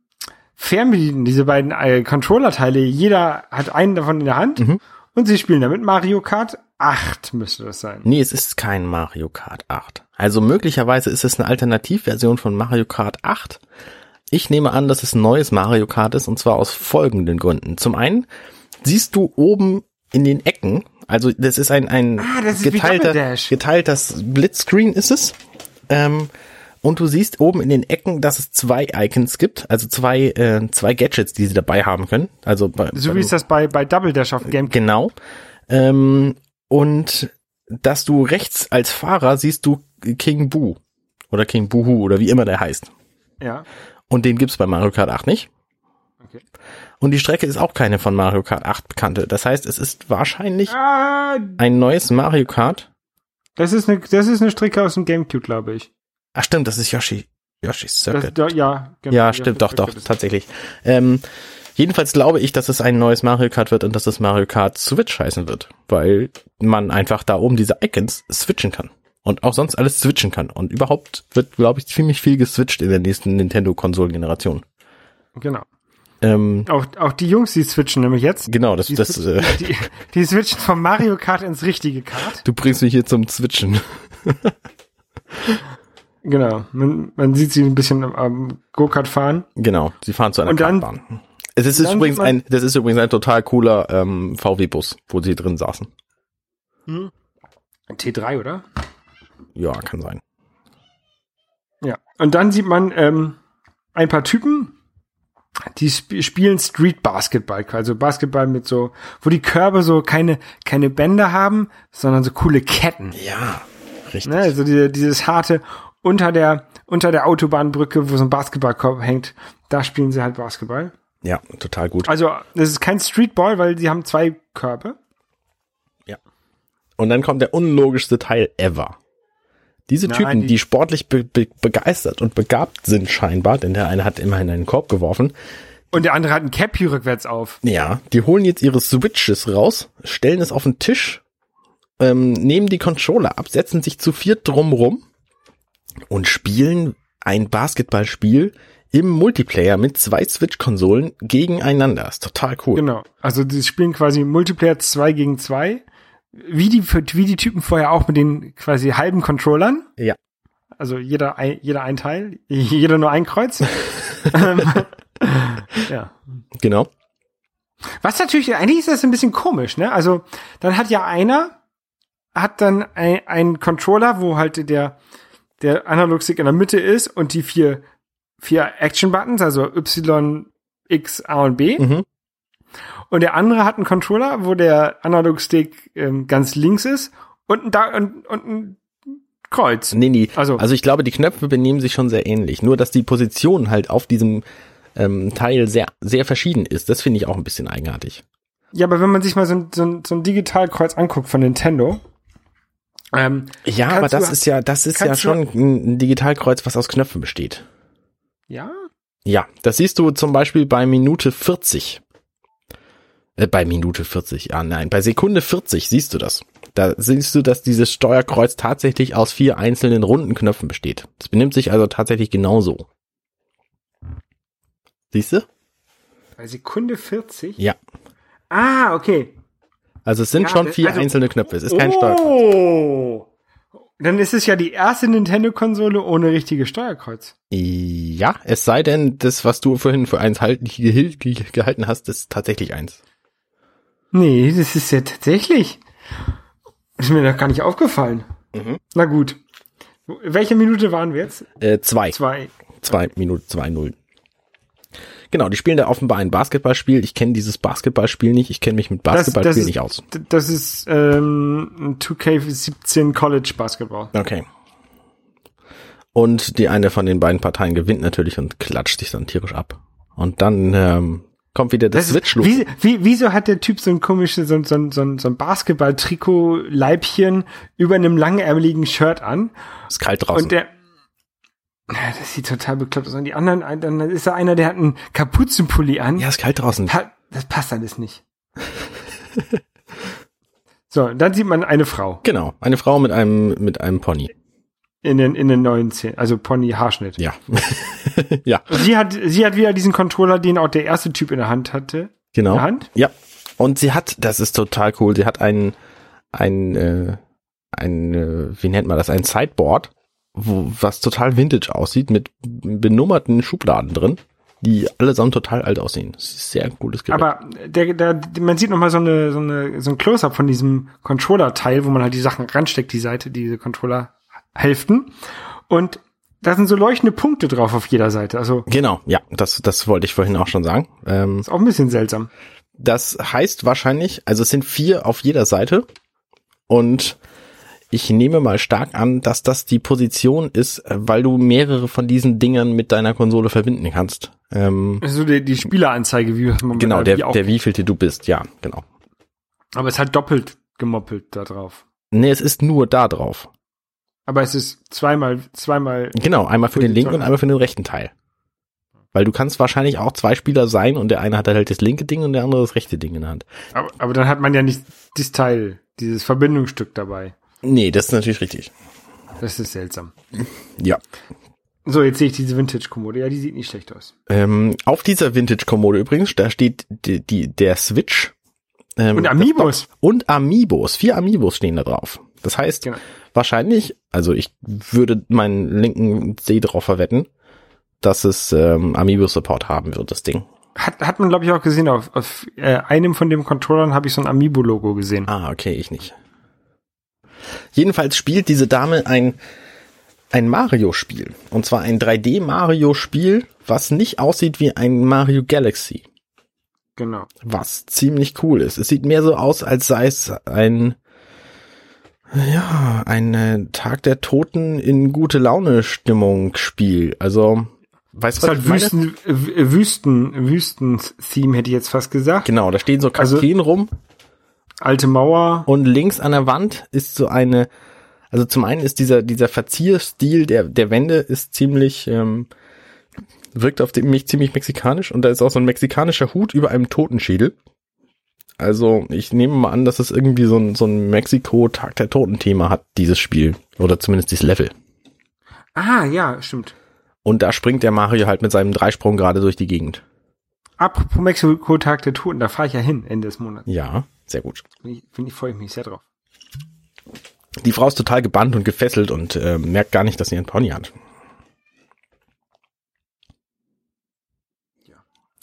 Fernbedienen, diese beiden äh, Controller-Teile, jeder hat einen davon in der Hand Mhm. und sie spielen damit Mario Kart 8 müsste das sein. Nee, es ist kein Mario Kart 8. Also möglicherweise ist es eine Alternativversion von Mario Kart 8. Ich nehme an, dass es ein neues Mario Kart ist und zwar aus folgenden Gründen. Zum einen siehst du oben in den Ecken, also das ist ein, ein Ah, das geteilter, geteilter Splitscreen ist es. Ähm, und du siehst oben in den Ecken, dass es zwei Icons gibt, also zwei, äh, zwei Gadgets, die sie dabei haben können. Also bei, So wie es das bei, bei Double Dash auf dem Game Genau. Ähm, und dass du rechts als Fahrer siehst du King Boo oder King Boohoo oder wie immer der heißt. Ja. Und den gibt's bei Mario Kart 8 nicht. Okay. Und die Strecke ist auch keine von Mario Kart 8 bekannte. Das heißt, es ist wahrscheinlich Ah, ein neues Mario Kart. das ist eine, das ist eine Strecke aus dem Gamecube, glaube ich. Ach stimmt, das ist Yoshi. Yoshi's Das, Circuit. da, ja, genau. Ja, stimmt, doch, doch, tatsächlich. Ähm, jedenfalls glaube ich, dass es ein neues Mario Kart wird und dass es Mario Kart Switch heißen wird, weil man einfach da oben diese Icons switchen kann. Und auch sonst alles switchen kann. Und überhaupt wird, glaube ich, ziemlich viel geswitcht in der nächsten Nintendo-Konsolengeneration. Genau. Ähm, Auch, auch die Jungs, die switchen nämlich jetzt. genau, das, Die, das, äh, switchen, die, die switchen vom Mario Kart ins richtige Kart. du bringst mich hier zum Switchen. Genau. Man, man sieht sie ein bisschen am- am Go-Kart fahren. Genau, sie fahren zu einer Und dann- Kartbahn. Es ist dann übrigens ein, das ist übrigens ein total cooler ähm, VW-Bus, wo sie drin saßen. T3, oder? Ja, kann sein. Ja. Und dann sieht man ähm, ein paar Typen, die sp spielen Street Basketball, also Basketball mit so, wo die Körbe so keine keine Bänder haben, sondern so coole Ketten. Ja, richtig. Ne? Also diese, dieses harte unter der unter der Autobahnbrücke, wo so ein Basketballkorb hängt, da spielen sie halt Basketball. Ja, total gut. Also das ist kein Streetball, weil sie haben zwei Körbe. Und dann kommt der unlogischste Teil ever. Diese Nein, Typen, die- die, sportlich be be begeistert und begabt sind scheinbar, denn der eine hat immerhin einen Korb geworfen, Und der andere hat ein Cappy rückwärts auf. ja, die holen jetzt ihre Switches raus, stellen es auf den Tisch, ähm, nehmen die Controller ab, setzen sich zu viert drumrum und spielen ein Basketballspiel im Multiplayer mit zwei Switch-Konsolen gegeneinander. Ist total cool. Genau. Also die spielen quasi Multiplayer 2 gegen 2. Wie die, wie die Typen vorher auch mit den quasi halben Controllern. Ja. Also jeder ein, jeder ein Teil, jeder nur ein Kreuz. Ähm, ja. Genau. Was natürlich, eigentlich ist das ein bisschen komisch, ne? Also, dann hat ja einer, hat dann ein, ein Controller, wo halt der, der Analogstick in der Mitte ist und die vier, vier Action-Buttons, also Y, X, A und B. Mhm. Und der andere hat einen Controller, wo der Analogstick ähm, ganz links ist und ein, da und, und ein Kreuz. Nee, nee. Also- Also, ich glaube, die Knöpfe benehmen sich schon sehr ähnlich. Nur, dass die Position halt auf diesem ähm, Teil sehr, sehr verschieden ist. Das finde ich auch ein bisschen eigenartig. Ja, aber wenn man sich mal so ein, so ein, so ein Digitalkreuz anguckt von Nintendo, ähm, Ja, aber das du- ist ja, das ist ja du- schon ein Digitalkreuz, was aus Knöpfen besteht. ja, Ja, das siehst du zum Beispiel bei Minute 40. Äh, bei Minute 40, ja, nein, bei Sekunde 40 siehst du das. Da siehst du, dass dieses Steuerkreuz tatsächlich aus vier einzelnen runden Knöpfen besteht. Das benimmt sich also tatsächlich genauso. Siehst du? bei Sekunde 40. Ja. Ah, okay. Also es sind Ja, schon das- vier also- einzelne Knöpfe. Es ist kein Steuerkreuz. Oh. Dann ist es ja die erste Nintendo-Konsole ohne richtige Steuerkreuz. Ja, es sei denn, das, was du vorhin für eins halten, ge- ge- gehalten hast, ist tatsächlich eins. Nee, das ist ja tatsächlich. Ist mir noch gar nicht aufgefallen. Mhm. Na gut. Welche Minute waren wir jetzt? Äh, zwei. Zwei. Zwei Minuten, zwei Null. Genau, die spielen da offenbar ein Basketballspiel. Ich kenne dieses Basketballspiel nicht. Ich kenne mich mit Basketballspiel ist, nicht aus. Das ist ähm, ein 2K17 College Basketball. Okay. Und die eine von den beiden Parteien gewinnt natürlich und klatscht sich dann tierisch ab. Und dann ähm, kommt wieder das, Das ist, Switch-Logo. wie, wie, wieso hat der Typ so ein komisches, so, ein- so, so, so ein Basketball-Trikot-Leibchen über einem langärmeligen Shirt an? Ist kalt draußen. Und der, Ja, das sieht total bekloppt aus. Und die anderen, dann ist da einer, der hat einen Kapuzenpulli an. ja, ist kalt draußen. Ha- Das passt alles nicht. so, dann sieht man eine Frau Genau, eine Frau mit einem mit einem Pony. in den, in den neuen Szenen, also Pony-Haarschnitt. Ja. ja, Sie hat, sie hat wieder diesen Controller, den auch der erste Typ in der Hand hatte. genau. In der Hand? Ja. Und sie hat, das ist total cool, sie hat ein, ein, äh, ein, äh, wie nennt man das, ein Sideboard, wo, was total vintage aussieht, mit benummerten Schubladen drin, die allesamt total alt aussehen. Das ist sehr cooles Gerät. Aber der, der, man sieht noch mal so eine, so eine, so ein Close-up von diesem Controller-Teil, wo man halt die Sachen ransteckt, die Seite, diese Controller-Hälften. Und da sind so leuchtende Punkte drauf auf jeder Seite. Also, genau, ja, das, das wollte ich vorhin auch schon sagen. Ähm, ist auch ein bisschen seltsam. Das heißt wahrscheinlich, also es sind vier auf jeder Seite und ich nehme mal stark an, dass das die Position ist, äh, weil du mehrere von diesen Dingern mit deiner Konsole verbinden kannst. Ähm, Das ist so die, die Spieleranzeige, wie man genau, der, der wievielte du bist, ja, genau. Aber es halt doppelt gemoppelt da drauf. Nee, es ist nur da drauf. Aber es ist zweimal, zweimal, Genau, einmal für den linken und einmal für den rechten Teil. Weil du kannst wahrscheinlich auch zwei Spieler sein und der eine hat halt das linke Ding und der andere das rechte Ding in der Hand. aber, aber dann hat man ja nicht das Teil, dieses Verbindungsstück dabei. Nee, das ist natürlich richtig. Das ist seltsam. Ja. So, jetzt sehe ich diese Vintage-Kommode. Ja, die sieht nicht schlecht aus. Ähm, auf dieser Vintage-Kommode übrigens, da steht die, die, der Switch. Ähm, Und Amiibos. Und Amiibos. Vier Amiibos stehen da drauf. Das heißt, Genau. wahrscheinlich, also ich würde meinen linken See drauf verwetten, dass es ähm, Amiibo-Support haben wird, das Ding. Hat, hat man, glaube ich, auch gesehen. Auf, auf äh, einem von den Controllern habe ich so ein Amiibo-Logo gesehen. Ah, okay, ich nicht. Jedenfalls spielt diese Dame ein, ein Mario-Spiel. Und zwar ein 3D-Mario-Spiel, was nicht aussieht wie ein Mario Galaxy. Genau. was ziemlich cool ist. Es sieht mehr so aus, als sei es ein, ja, ein äh, Tag der Toten in gute Laune Stimmung Spiel. Also, weißt Das du, ist was halt ich meine? Wüsten, Wüsten, Wüsten-Theme, hätte ich jetzt fast gesagt. Genau, da stehen so Also- Kakteen rum Alte Mauer. und links an der Wand ist so eine, also zum einen ist dieser, dieser Verzierstil der, der Wände ist ziemlich, ähm, wirkt auf mich ziemlich mexikanisch und da ist auch so ein mexikanischer Hut über einem Totenschädel. Also ich nehme mal an, dass es irgendwie so ein, so ein Mexiko-Tag der Toten-Thema hat, dieses Spiel. Oder zumindest dieses Level. Ah, ja, stimmt. Und da springt der Mario halt mit seinem Dreisprung gerade durch die Gegend. Apropos Mexiko-Tag der Toten, da fahre ich ja hin, Ende des Monats. Ja, sehr gut. Finde ich, find ich, freue ich mich sehr drauf. Die Frau ist total gebannt und gefesselt und äh, merkt gar nicht, dass sie einen Pony hat.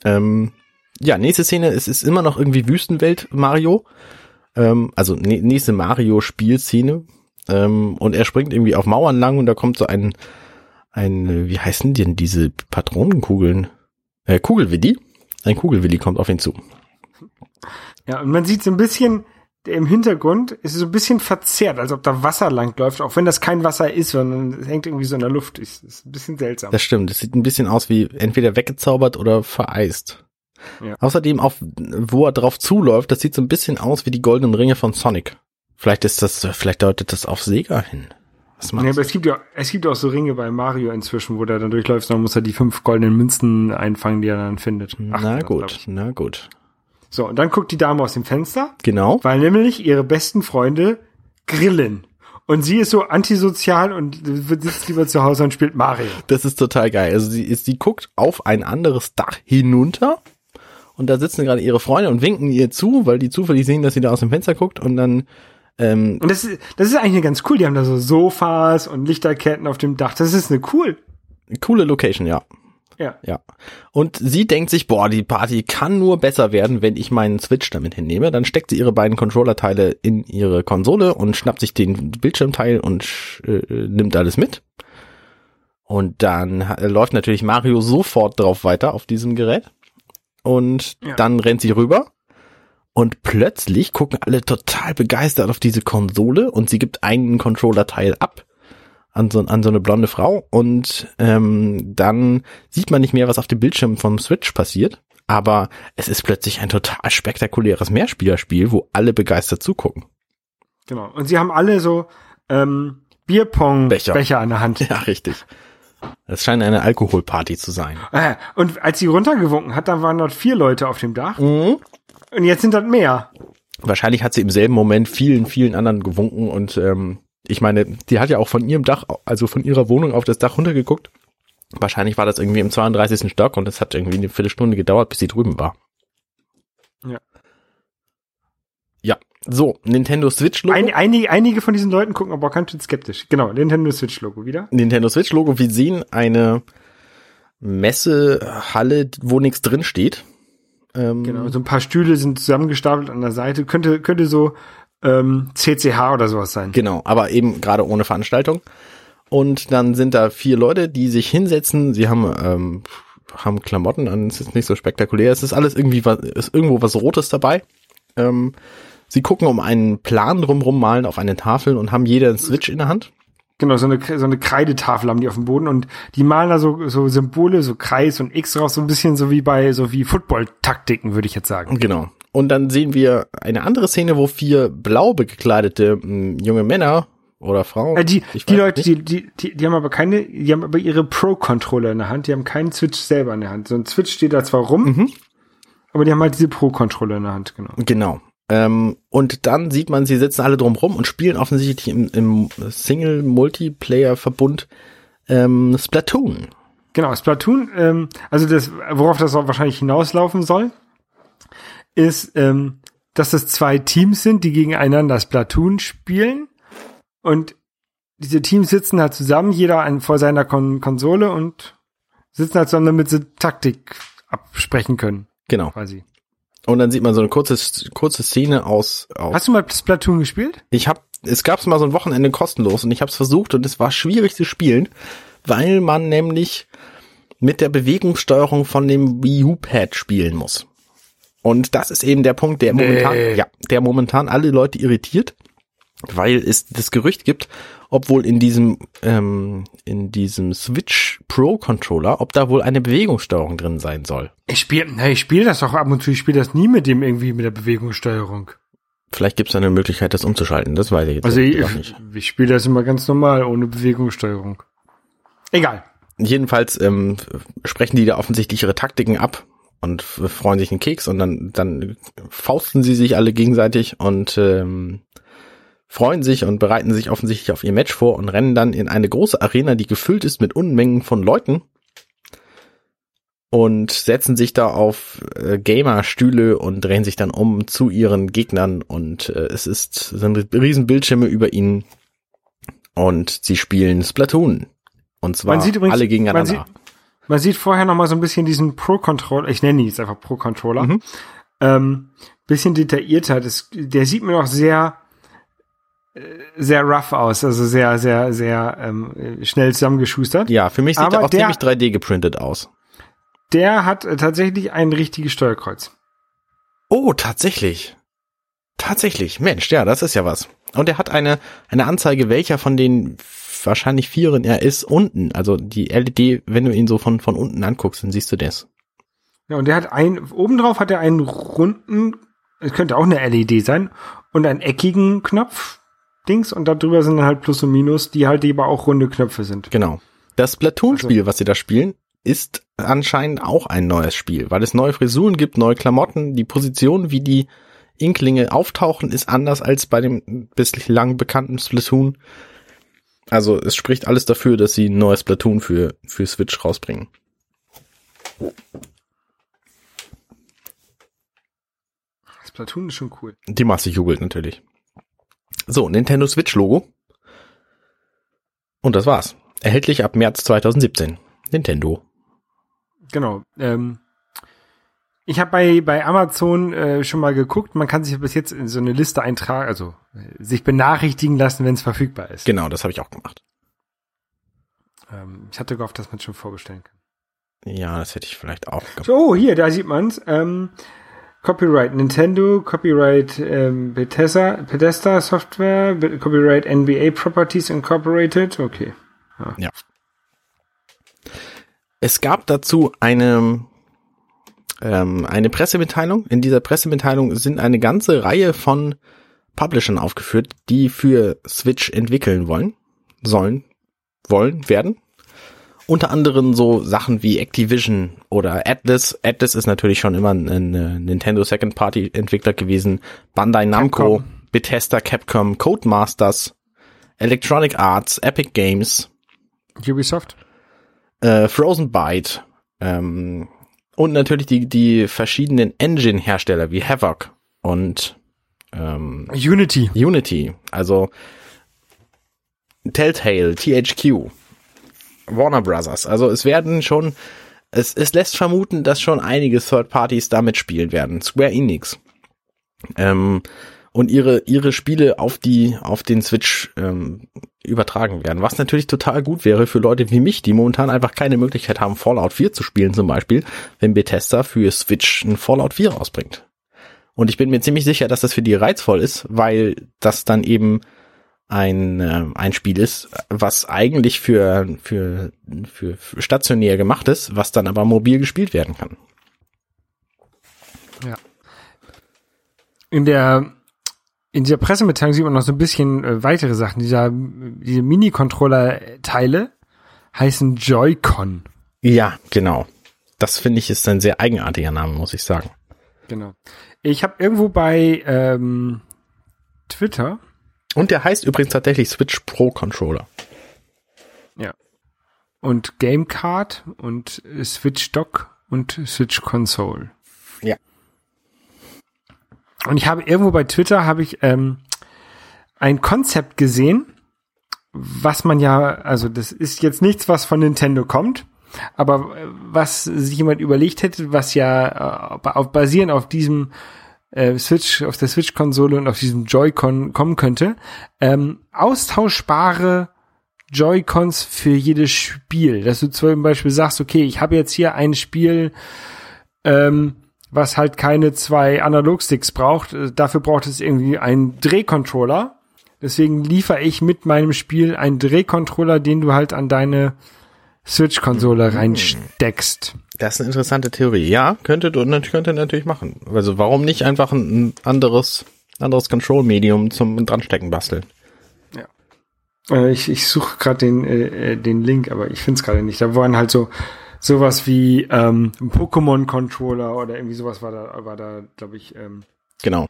Ähm, ja, nächste Szene, es ist immer noch irgendwie Wüstenwelt Mario. Ähm, also nä- nächste Mario-Spielszene. Ähm, und er springt irgendwie auf Mauern lang und da kommt so ein, ein, wie heißen denn diese Patronenkugeln? Äh, Kugelwilli. Ein Kugelwilli kommt auf ihn zu. Ja, und man sieht so ein bisschen, im Hintergrund ist es so ein bisschen verzerrt, als ob da Wasser langläuft, auch wenn das kein Wasser ist, sondern es hängt irgendwie so in der Luft. Ist, ist ein bisschen seltsam. Das stimmt. Das sieht ein bisschen aus wie entweder weggezaubert oder vereist. Ja. Außerdem auf, wo er drauf zuläuft, das sieht so ein bisschen aus wie die goldenen Ringe von Sonic. Vielleicht ist das, vielleicht deutet das auf Sega hin. Was meinst aber es gibt ja, es gibt auch so Ringe bei Mario inzwischen, wo der dann durchläuft, dann muss er die fünf goldenen Münzen einfangen, die er dann findet. du? Acht Na gut, na gut. So, und dann guckt die Dame aus dem Fenster, Genau. weil nämlich ihre besten Freunde grillen. Und sie ist so antisozial und sitzt lieber zu Hause und spielt Mario. Das ist total geil. Also sie ist, sie guckt auf ein anderes Dach hinunter und da sitzen gerade ihre Freunde und winken ihr zu, weil die zufällig sehen, dass sie da aus dem Fenster guckt und dann ähm, Und das ist, das ist eigentlich ganz cool. Die haben da so Sofas und Lichterketten auf dem Dach. Das ist eine cool. coole Location, ja. Ja. Ja. Und sie denkt sich, boah, die Party kann nur besser werden, wenn ich meinen Switch damit hinnehme. Dann steckt sie ihre beiden Controller-Teile in ihre Konsole und schnappt sich den Bildschirmteil und äh, nimmt alles mit. Und dann äh, läuft natürlich Mario sofort drauf weiter auf diesem Gerät. Und Ja. dann rennt sie rüber. Und plötzlich gucken alle total begeistert auf diese Konsole und sie gibt einen Controller-Teil ab an so, an so eine blonde Frau und ähm, dann sieht man nicht mehr, was auf dem Bildschirm vom Switch passiert. Aber es ist plötzlich ein total spektakuläres Mehrspielerspiel, wo alle begeistert zugucken. Genau. Und sie haben alle so ähm, Bierpong-Becher Becher. an der Hand. Ja, richtig. Das scheint eine Alkoholparty zu sein. Äh, Und als sie runtergewunken hat, dann waren dort vier Leute auf dem Dach. Mhm. Und jetzt sind dort mehr. Wahrscheinlich hat sie im selben Moment vielen, vielen anderen gewunken und ähm, ich meine, die hat ja auch von ihrem Dach, also von ihrer Wohnung auf das Dach runtergeguckt. Wahrscheinlich war das irgendwie im 32. Stock und es hat irgendwie eine Viertelstunde gedauert, bis sie drüben war. Ja. Ja, so, Nintendo Switch Logo. Ein, einige, einige von diesen Leuten gucken aber auch ganz schön skeptisch. Genau, Nintendo Switch Logo wieder. Nintendo Switch Logo. Wir sehen eine Messehalle, wo nichts drin steht. Ähm, Genau, so ein paar Stühle sind zusammengestapelt an der Seite. Könnte, könnte so ähm, CCH oder sowas sein. Genau, aber eben gerade ohne Veranstaltung. Und dann sind da vier Leute, die sich hinsetzen. Sie haben ähm, haben Klamotten an. Es ist nicht so spektakulär. Es ist alles irgendwie was, ist irgendwo was Rotes dabei. Ähm, sie gucken um einen Plan drumrum malen auf eine Tafel und haben jeder einen Switch in der Hand. Genau, so eine, so eine Kreidetafel haben die auf dem Boden und die malen da so, so Symbole, so Kreis und X raus, so ein bisschen so wie bei, so wie Football-Taktiken, würde ich jetzt sagen. Genau. Und dann sehen wir eine andere Szene, wo vier blau bekleidete mh, junge Männer oder Frauen. Äh, die, die Leute, die, die, die, die haben aber keine, die haben aber ihre Pro-Controller in der Hand, die haben keinen Switch selber in der Hand. So ein Switch steht da zwar rum, Mhm. aber die haben halt diese Pro-Controller in der Hand, genau. Genau. Ähm, und dann sieht man, sie sitzen alle drum rum und spielen offensichtlich im, im Single-Multiplayer-Verbund ähm, Splatoon. Genau, Splatoon, ähm, also das, worauf das auch wahrscheinlich hinauslaufen soll, ist, ähm, dass es zwei Teams sind, die gegeneinander Splatoon spielen und diese Teams sitzen halt zusammen, jeder an, vor seiner Kon Konsole und sitzen halt zusammen, damit sie Taktik absprechen können, Genau. quasi. Und dann sieht man so eine kurze, kurze Szene aus. aus Hast du mal Splatoon gespielt? ich habe, es gab mal so ein Wochenende kostenlos und ich habe es versucht und es war schwierig zu spielen, weil man nämlich mit der Bewegungssteuerung von dem Wii U-Pad spielen muss. Und das ist eben der Punkt, der Nee. momentan, ja, der momentan alle Leute irritiert, weil es das Gerücht gibt, ob wohl in diesem ähm, in diesem Switch Pro Controller, ob da wohl eine Bewegungssteuerung drin sein soll. Ich spiele, ne, ich spiele das doch ab und zu, ich spiele das nie mit dem irgendwie mit der Bewegungssteuerung. Vielleicht gibt es eine Möglichkeit, das umzuschalten. Das weiß ich jetzt Also ich, nicht. ich spiele das immer ganz normal, ohne Bewegungssteuerung. Egal. Jedenfalls ähm, sprechen die da offensichtlich ihre Taktiken ab und freuen sich einen Keks und dann, dann fausten sie sich alle gegenseitig und ähm, freuen sich und bereiten sich offensichtlich auf ihr Match vor und rennen dann in eine große Arena, die gefüllt ist mit Unmengen von Leuten und setzen sich da auf äh, Gamer-Stühle und drehen sich dann um zu ihren Gegnern und äh, es ist sind riesen Bildschirme über ihnen und sie spielen Splatoon. Und zwar Man übrigens, alle man gegeneinander. sieht, man sieht vorher noch mal so ein bisschen diesen Pro-Controller, ich nenne ihn jetzt einfach Pro-Controller, Mhm. ähm, bisschen detaillierter. Das, der sieht mir noch sehr, äh, sehr rough aus, also sehr, sehr, sehr ähm, schnell zusammengeschustert. Ja, für mich sieht Aber er auch der- ziemlich 3D geprintet aus. Der hat äh, tatsächlich ein richtiges Steuerkreuz. Oh, tatsächlich. Tatsächlich. Mensch, ja, das ist ja was. Und er hat eine, eine Anzeige, welcher von den wahrscheinlich Vieren er ist, unten. Also die LED, wenn du ihn so von, von unten anguckst, dann siehst du das. Ja, und der hat ein, obendrauf hat er einen runden, es könnte auch eine LED sein, und einen eckigen Knopf, Dings, und darüber sind dann halt Plus und Minus, die halt aber auch runde Knöpfe sind. Genau. Das Splatoon-Spiel, was sie da spielen, ist anscheinend auch ein neues Spiel, weil es neue Frisuren gibt, neue Klamotten, die Position, wie die Inklinge auftauchen, ist anders als bei dem bislang bekannten Splatoon. Also es spricht alles dafür, dass sie ein neues Splatoon für, für Switch rausbringen. Splatoon ist schon cool. Die Masse jubelt natürlich. So, Nintendo Switch Logo. Und das war's. Erhältlich ab März 2017. Nintendo. Genau. Ähm, ich habe bei, bei Amazon äh, schon mal geguckt, man kann sich bis jetzt in so eine Liste eintragen, also äh, sich benachrichtigen lassen, wenn es verfügbar ist. Genau, das habe ich auch gemacht. Ähm, ich hatte gehofft, dass man schon vorbestellen kann. Ja, das hätte ich vielleicht auch gemacht. So, oh, hier, da sieht man's. Ähm, Copyright Nintendo, Copyright ähm, Bethesda, Bethesda Software, Be- Copyright NBA Properties Incorporated. Okay. Ja. Es gab dazu eine, ähm, eine Pressemitteilung. In dieser Pressemitteilung sind eine ganze Reihe von Publishern aufgeführt, die für Switch entwickeln wollen, sollen, wollen, werden. Unter anderem so Sachen wie Activision oder Atlas. Atlas ist natürlich schon immer ein, ein äh, Nintendo Second Party Entwickler gewesen. Bandai Namco, Capcom. Bethesda, Capcom, Codemasters, Electronic Arts, Epic Games, Ubisoft? äh, Frozen Byte ähm, und natürlich die, die verschiedenen Engine-Hersteller wie Havoc und ähm, Unity. Unity, also Telltale, THQ, Warner Brothers. Also es werden schon, es, es lässt vermuten, dass schon einige Third Parties damit spielen werden. Square Enix. Ähm, und ihre, ihre Spiele auf die, auf den Switch ähm, übertragen werden. Was natürlich total gut wäre für Leute wie mich, die momentan einfach keine Möglichkeit haben, Fallout 4 zu spielen zum Beispiel, wenn Bethesda für Switch ein Fallout 4 rausbringt. Und ich bin mir ziemlich sicher, dass das für die reizvoll ist, weil das dann eben ein, äh, ein Spiel ist, was eigentlich für, für, für, für stationär gemacht ist, was dann aber mobil gespielt werden kann. Ja. In der in dieser Pressemitteilung sieht man noch so ein bisschen äh, weitere Sachen. Dieser, diese Mini-Controller-Teile heißen Joy-Con. Ja, genau. Das finde ich ist ein sehr eigenartiger Name, muss ich sagen. Genau. Ich habe irgendwo bei ähm, Twitter, Und der heißt übrigens tatsächlich Switch Pro Controller. ja, und Gamecard und Switch Dock und Switch Console. Ja. Und ich habe irgendwo bei Twitter habe ich ähm, ein Konzept gesehen, was man ja, also das ist jetzt nichts, was von Nintendo kommt, aber äh, was sich jemand überlegt hätte, was ja äh, auf, basierend auf diesem äh, Switch, auf der Switch-Konsole und auf diesem Joy-Con kommen könnte, ähm, austauschbare Joy-Cons für jedes Spiel. Dass du zum Beispiel sagst, okay, ich habe jetzt hier ein Spiel, ähm, was halt keine zwei Analogsticks braucht. Äh, Dafür braucht es irgendwie einen Drehcontroller. Deswegen liefere ich mit meinem Spiel einen Drehcontroller, den du halt an deine Switch-Konsole reinsteckst. Das ist eine interessante Theorie. Ja, könnte du könnte natürlich machen. Also warum nicht einfach ein, anderes anderes Control-Medium zum dranstecken basteln? Äh, ich ich suche gerade den, äh, äh, den Link, aber ich finde es gerade nicht. Da waren halt so sowas wie ähm, ein Pokémon-Controller oder irgendwie sowas war da, war da, glaube ich, ähm, Genau.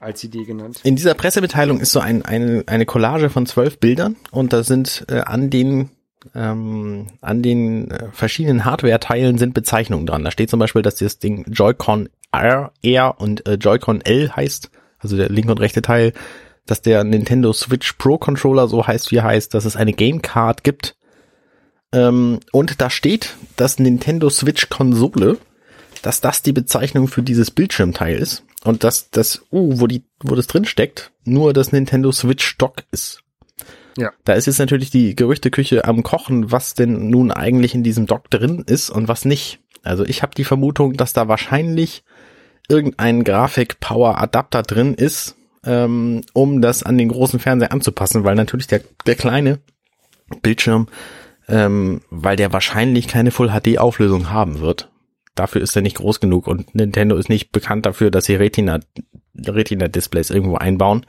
als Idee genannt. In dieser Pressemitteilung ist so ein, eine, eine Collage von zwölf Bildern und da sind äh, an den ähm, an den äh, verschiedenen Hardware-Teilen sind Bezeichnungen dran. Da steht zum Beispiel, dass das Ding Joy-Con R, R und äh, Joy-Con L heißt, also der linke und rechte Teil, dass der Nintendo Switch Pro Controller so heißt, wie er heißt, dass es eine Game Card gibt. Ähm, und da steht, dass Nintendo Switch Konsole, dass das die Bezeichnung für dieses Bildschirmteil ist und dass das U, wo die, wo das drin steckt, nur das Nintendo Switch Dock ist. Ja. Da ist jetzt natürlich die Gerüchteküche am Kochen, was denn nun eigentlich in diesem Dock drin ist und was nicht. Also ich habe die Vermutung, dass da wahrscheinlich irgendein Grafik-Power-Adapter drin ist, ähm, um das an den großen Fernseher anzupassen, weil natürlich der, der kleine Bildschirm, ähm, weil der wahrscheinlich keine Full-HD-Auflösung haben wird. Dafür ist er nicht groß genug und Nintendo ist nicht bekannt dafür, dass sie Retina, Retina-Displays irgendwo einbauen.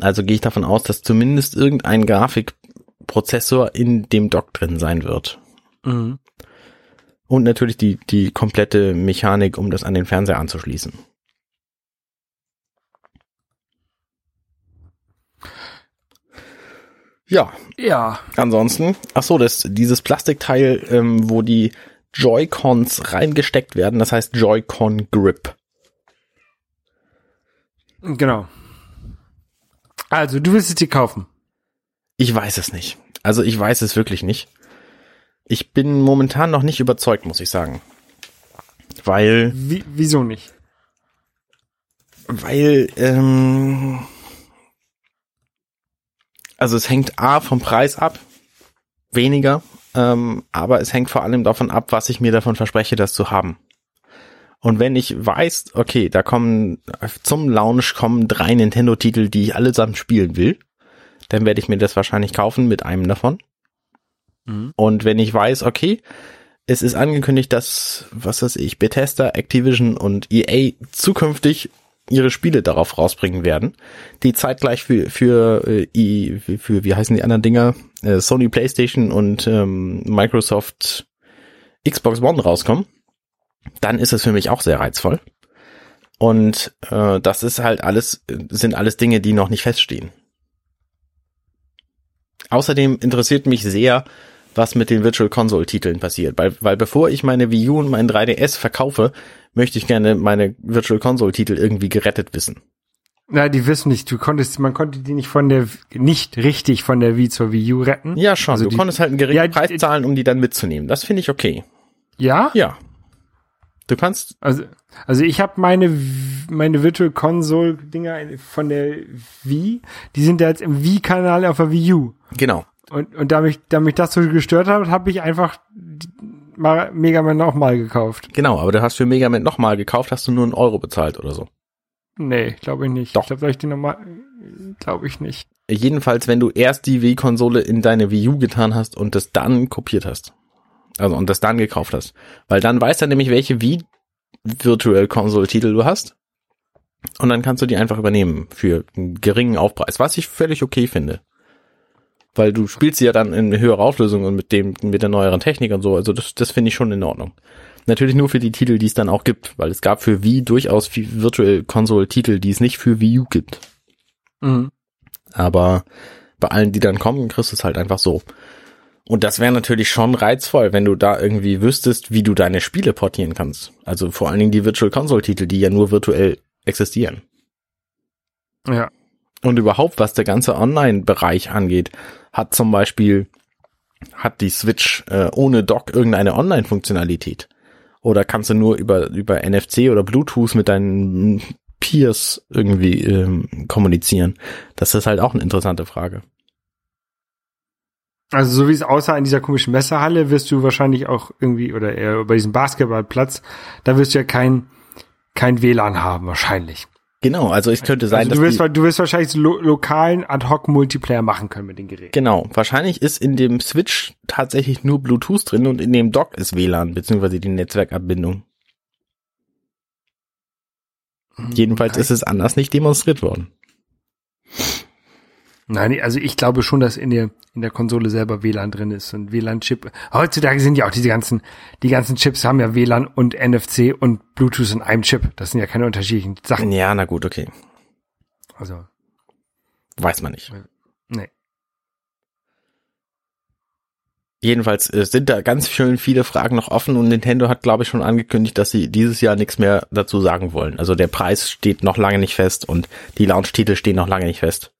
Also gehe ich davon aus, dass zumindest irgendein Grafikprozessor in dem Dock drin sein wird. Mhm. Und natürlich die, die komplette Mechanik, um das an den Fernseher anzuschließen. Ja, Ja, ansonsten, ach so, das, dieses Plastikteil, ähm, wo die Joy-Cons reingesteckt werden, das heißt Joy-Con Grip. genau. Also, du willst es dir kaufen. Ich weiß es nicht. Also ich weiß es wirklich nicht. Ich bin momentan noch nicht überzeugt, muss ich sagen. Weil, Wie, wieso nicht? weil, ähm, also es hängt A vom Preis ab, weniger, ähm, aber es hängt vor allem davon ab, was ich mir davon verspreche, das zu haben. Und wenn ich weiß, okay, da kommen zum Launch kommen drei Nintendo-Titel, die ich allesamt spielen will, dann werde ich mir das wahrscheinlich kaufen mit einem davon. Mhm. Und wenn ich weiß, okay, es ist angekündigt, dass, was weiß ich, Bethesda, Activision und EA zukünftig ihre Spiele darauf rausbringen werden, die zeitgleich für, für, äh, I- für, für wie heißen die anderen Dinger, äh, Sony PlayStation und ähm, Microsoft Xbox One rauskommen, dann ist es für mich auch sehr reizvoll. Und äh, das ist halt alles, sind alles Dinge, die noch nicht feststehen. Außerdem interessiert mich sehr, was mit den Virtual Console Titeln passiert, weil, weil bevor ich meine Wii U und mein 3DS verkaufe, möchte ich gerne meine Virtual Console Titel irgendwie gerettet wissen. Na, die wissen nicht, du konntest, man konnte die nicht von der, nicht richtig von der Wii zur Wii U retten. Ja, schon. Also du die- konntest halt einen geringen Ja, Preis zahlen, um die dann mitzunehmen. Das finde ich okay. Ja? Ja. Du kannst, Also, also ich habe meine, meine Virtual Console Dinger von der Wii, die sind ja jetzt im Wii-Kanal auf der Wii U. genau. Und, und da mich, da mich das so gestört hat, habe ich einfach mal Mega Man nochmal gekauft. Genau, aber du hast für Mega Man nochmal gekauft, hast du nur einen Euro bezahlt oder so. Nee, glaube ich nicht. Doch. Ich glaube, ich die nochmal, glaube ich nicht. Jedenfalls, wenn du erst die Wii-Konsole in deine Wii U getan hast und das dann kopiert hast. Also, und das dann gekauft hast. Weil dann weiß er nämlich, welche Wii Virtual Console Titel du hast. Und dann kannst du die einfach übernehmen für einen geringen Aufpreis, was ich völlig okay finde. Weil du spielst sie ja dann in höherer Auflösung und mit dem, mit der neueren Technik und so. Also das, das finde ich schon in Ordnung. Natürlich nur für die Titel, die es dann auch gibt, weil es gab für Wii durchaus Virtual Console Titel, die es nicht für Wii U gibt. Mhm. Aber bei allen, die dann kommen, kriegst du es halt einfach so. Und das wäre natürlich schon reizvoll, wenn du da irgendwie wüsstest, wie du deine Spiele portieren kannst. Also vor allen Dingen die Virtual Console Titel, die ja nur virtuell existieren. Ja. Und überhaupt, was der ganze Online-Bereich angeht, hat zum Beispiel, hat die Switch äh, ohne Dock irgendeine Online-Funktionalität? Oder kannst du nur über, über NFC oder Bluetooth mit deinen Peers irgendwie ähm, kommunizieren? Das ist halt auch eine interessante Frage. Also so wie es aussah in dieser komischen Messehalle, wirst du wahrscheinlich auch irgendwie, oder eher bei diesem Basketballplatz, da wirst du ja kein, kein WLAN haben, wahrscheinlich. Genau, also es könnte sein, Also du wirst, dass wa- du wirst wahrscheinlich so lo lokalen Ad-Hoc-Multiplayer machen können mit den Geräten. genau, wahrscheinlich ist in dem Switch tatsächlich nur Bluetooth drin und in dem Dock ist WLAN beziehungsweise die Netzwerkabbindung. Jedenfalls okay. ist es anders nicht demonstriert worden. Nein, also ich glaube schon, dass in der, in der Konsole selber WLAN drin ist und WLAN-Chip. Heutzutage sind ja auch diese ganzen, die ganzen Chips haben ja WLAN und NFC und Bluetooth in einem Chip. Das sind ja keine unterschiedlichen Sachen. Ja, na gut, okay. Also, Weiß man nicht. nee. Jedenfalls äh, sind da ganz schön viele Fragen noch offen und Nintendo hat, glaube ich, schon angekündigt, dass sie dieses Jahr nichts mehr dazu sagen wollen. Also der Preis steht noch lange nicht fest und die Launch-Titel stehen noch lange nicht fest.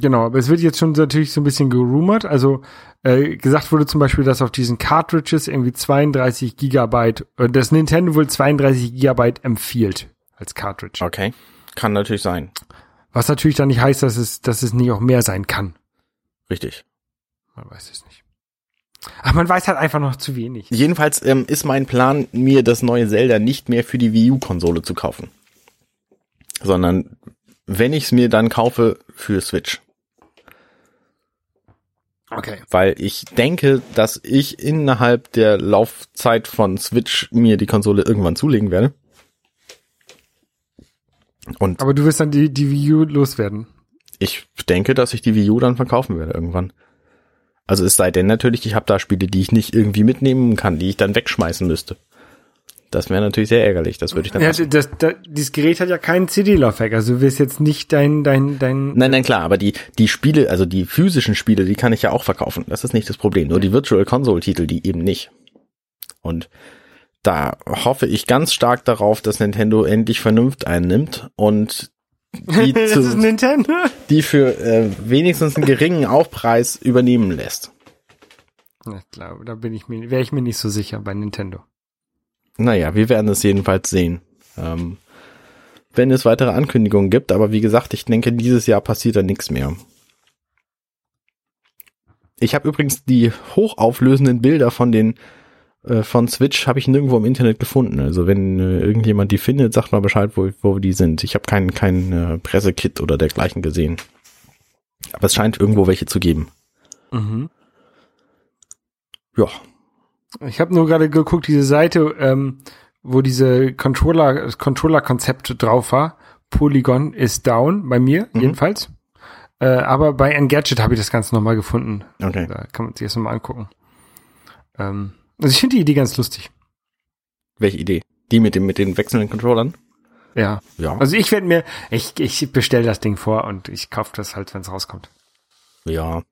Genau, aber es wird jetzt schon natürlich so ein bisschen gerumort. Also äh, gesagt wurde zum Beispiel, dass auf diesen Cartridges irgendwie 32 Gigabyte, äh, das Nintendo wohl 32 Gigabyte empfiehlt als Cartridge. Okay. Kann natürlich sein. Was natürlich dann nicht heißt, dass es, dass es nicht auch mehr sein kann. Richtig. Man weiß es nicht. Ach, man weiß halt einfach noch zu wenig. Jedenfalls ähm, ist mein Plan, mir das neue Zelda nicht mehr für die Wii U-Konsole zu kaufen. Sondern wenn ich es mir dann kaufe, für Switch. Okay. Weil ich denke, dass ich innerhalb der Laufzeit von Switch mir die Konsole irgendwann zulegen werde. Und Aber du wirst dann die, die Wii U loswerden. ich denke, dass ich die Wii U dann verkaufen werde irgendwann. Also es sei denn natürlich, ich habe da Spiele, die ich nicht irgendwie mitnehmen kann, die ich dann wegschmeißen müsste. Das wäre natürlich sehr ärgerlich. Das würde ich dann. Ja, hassen. das, das, dieses Gerät hat ja keinen CD-Laufwerk, also du wirst jetzt nicht dein, dein, dein. Nein, nein, klar, aber die, die Spiele, also die physischen Spiele, die kann ich ja auch verkaufen. Das ist nicht das Problem. Nur die Virtual Console Titel, die eben nicht. Und da hoffe ich ganz stark darauf, dass Nintendo endlich Vernunft einnimmt und die, das zu, die für äh, wenigstens einen geringen Aufpreis übernehmen lässt. Ja, glaube, da bin ich mir, wäre ich mir nicht so sicher bei Nintendo. Naja, wir werden es jedenfalls sehen. Ähm, wenn es weitere Ankündigungen gibt, aber wie gesagt, ich denke, dieses Jahr passiert da nichts mehr. Ich habe übrigens die hochauflösenden Bilder von den äh, von Switch habe ich nirgendwo im Internet gefunden. Also wenn äh, irgendjemand die findet, sagt mal Bescheid, wo, wo die sind. Ich habe kein kein äh, Pressekit oder dergleichen Mhm. gesehen. Mhm. Aber es scheint irgendwo welche zu geben. Ja. Ich habe nur gerade geguckt, diese Seite, ähm, wo diese Controller, Controller-Konzept drauf war. Polygon ist down, bei mir Mhm. jedenfalls. Äh, aber bei Engadget habe ich das Ganze nochmal gefunden. Okay. Da kann man sich das nochmal angucken. Ähm, also ich finde die Idee ganz lustig. Welche Idee? Die mit dem mit den wechselnden Controllern? Ja. Ja. Also ich werde mir, ich, ich bestelle das Ding vor und ich kaufe das halt, wenn es rauskommt. Ja.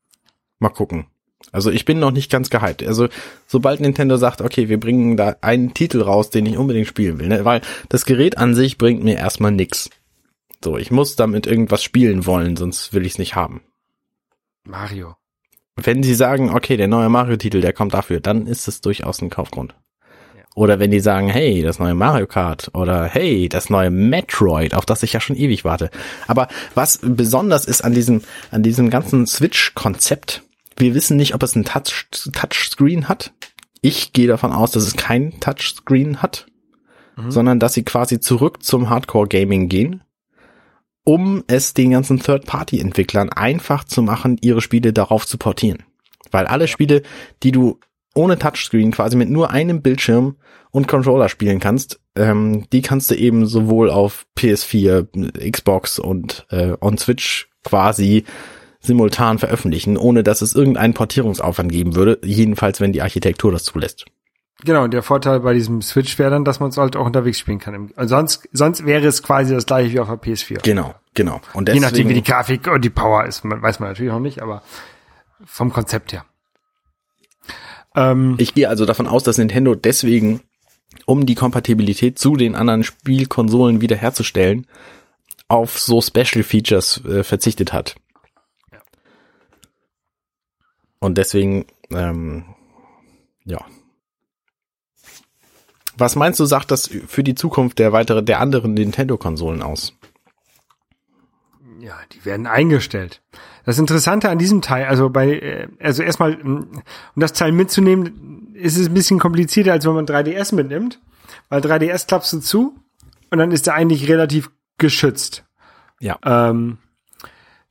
Mal gucken. Also ich bin noch nicht ganz gehypt. Also sobald Nintendo sagt, okay, wir bringen da einen Titel raus, den ich unbedingt spielen will, ne? weil das Gerät an sich bringt mir erstmal nix. So, ich muss damit irgendwas spielen wollen, sonst will ich es nicht haben. Mario. Wenn sie sagen, okay, der neue Mario-Titel, der kommt dafür, dann ist es durchaus ein Kaufgrund. Ja. Oder wenn die sagen, hey, das neue Mario Kart oder hey, das neue Metroid, auf das ich ja schon ewig warte. Aber was besonders ist an diesem, an diesem ganzen Switch-Konzept, wir wissen nicht, ob es ein Touch, Touchscreen hat. Ich gehe davon aus, dass es kein Touchscreen hat, sondern dass sie quasi zurück zum Hardcore-Gaming gehen, um es den ganzen Third-Party-Entwicklern einfach zu machen, ihre Spiele darauf zu portieren. Weil alle Spiele, die du ohne Touchscreen quasi mit nur einem Bildschirm und Controller spielen kannst, ähm, die kannst du eben sowohl auf PS4, Xbox und äh, on Switch quasi simultan veröffentlichen, ohne dass es irgendeinen Portierungsaufwand geben würde, jedenfalls wenn die Architektur das zulässt. Genau, und der Vorteil bei diesem Switch wäre dann, dass man es halt auch unterwegs spielen kann. Im- Also sonst, sonst wäre es quasi das gleiche wie auf der PS4. Genau, genau. Und Je nachdem, wie die deswegen, Grafik und die Power ist, man, weiß man natürlich noch nicht, aber vom Konzept her. Ähm, ich gehe also davon aus, dass Nintendo deswegen, um die Kompatibilität zu den anderen Spielkonsolen wiederherzustellen, auf so Special Features äh, verzichtet hat. Und deswegen, ähm, ja. Was meinst du, sagt das für die Zukunft der weitere, der anderen Nintendo-Konsolen aus? ja, die werden eingestellt. Das Interessante an diesem Teil, also bei, äh, also erstmal, ähm, um das Teil mitzunehmen, ist es ein bisschen komplizierter, als wenn man 3DS mitnimmt, weil 3DS klappst du zu und dann ist er eigentlich relativ geschützt. Ja. Ähm,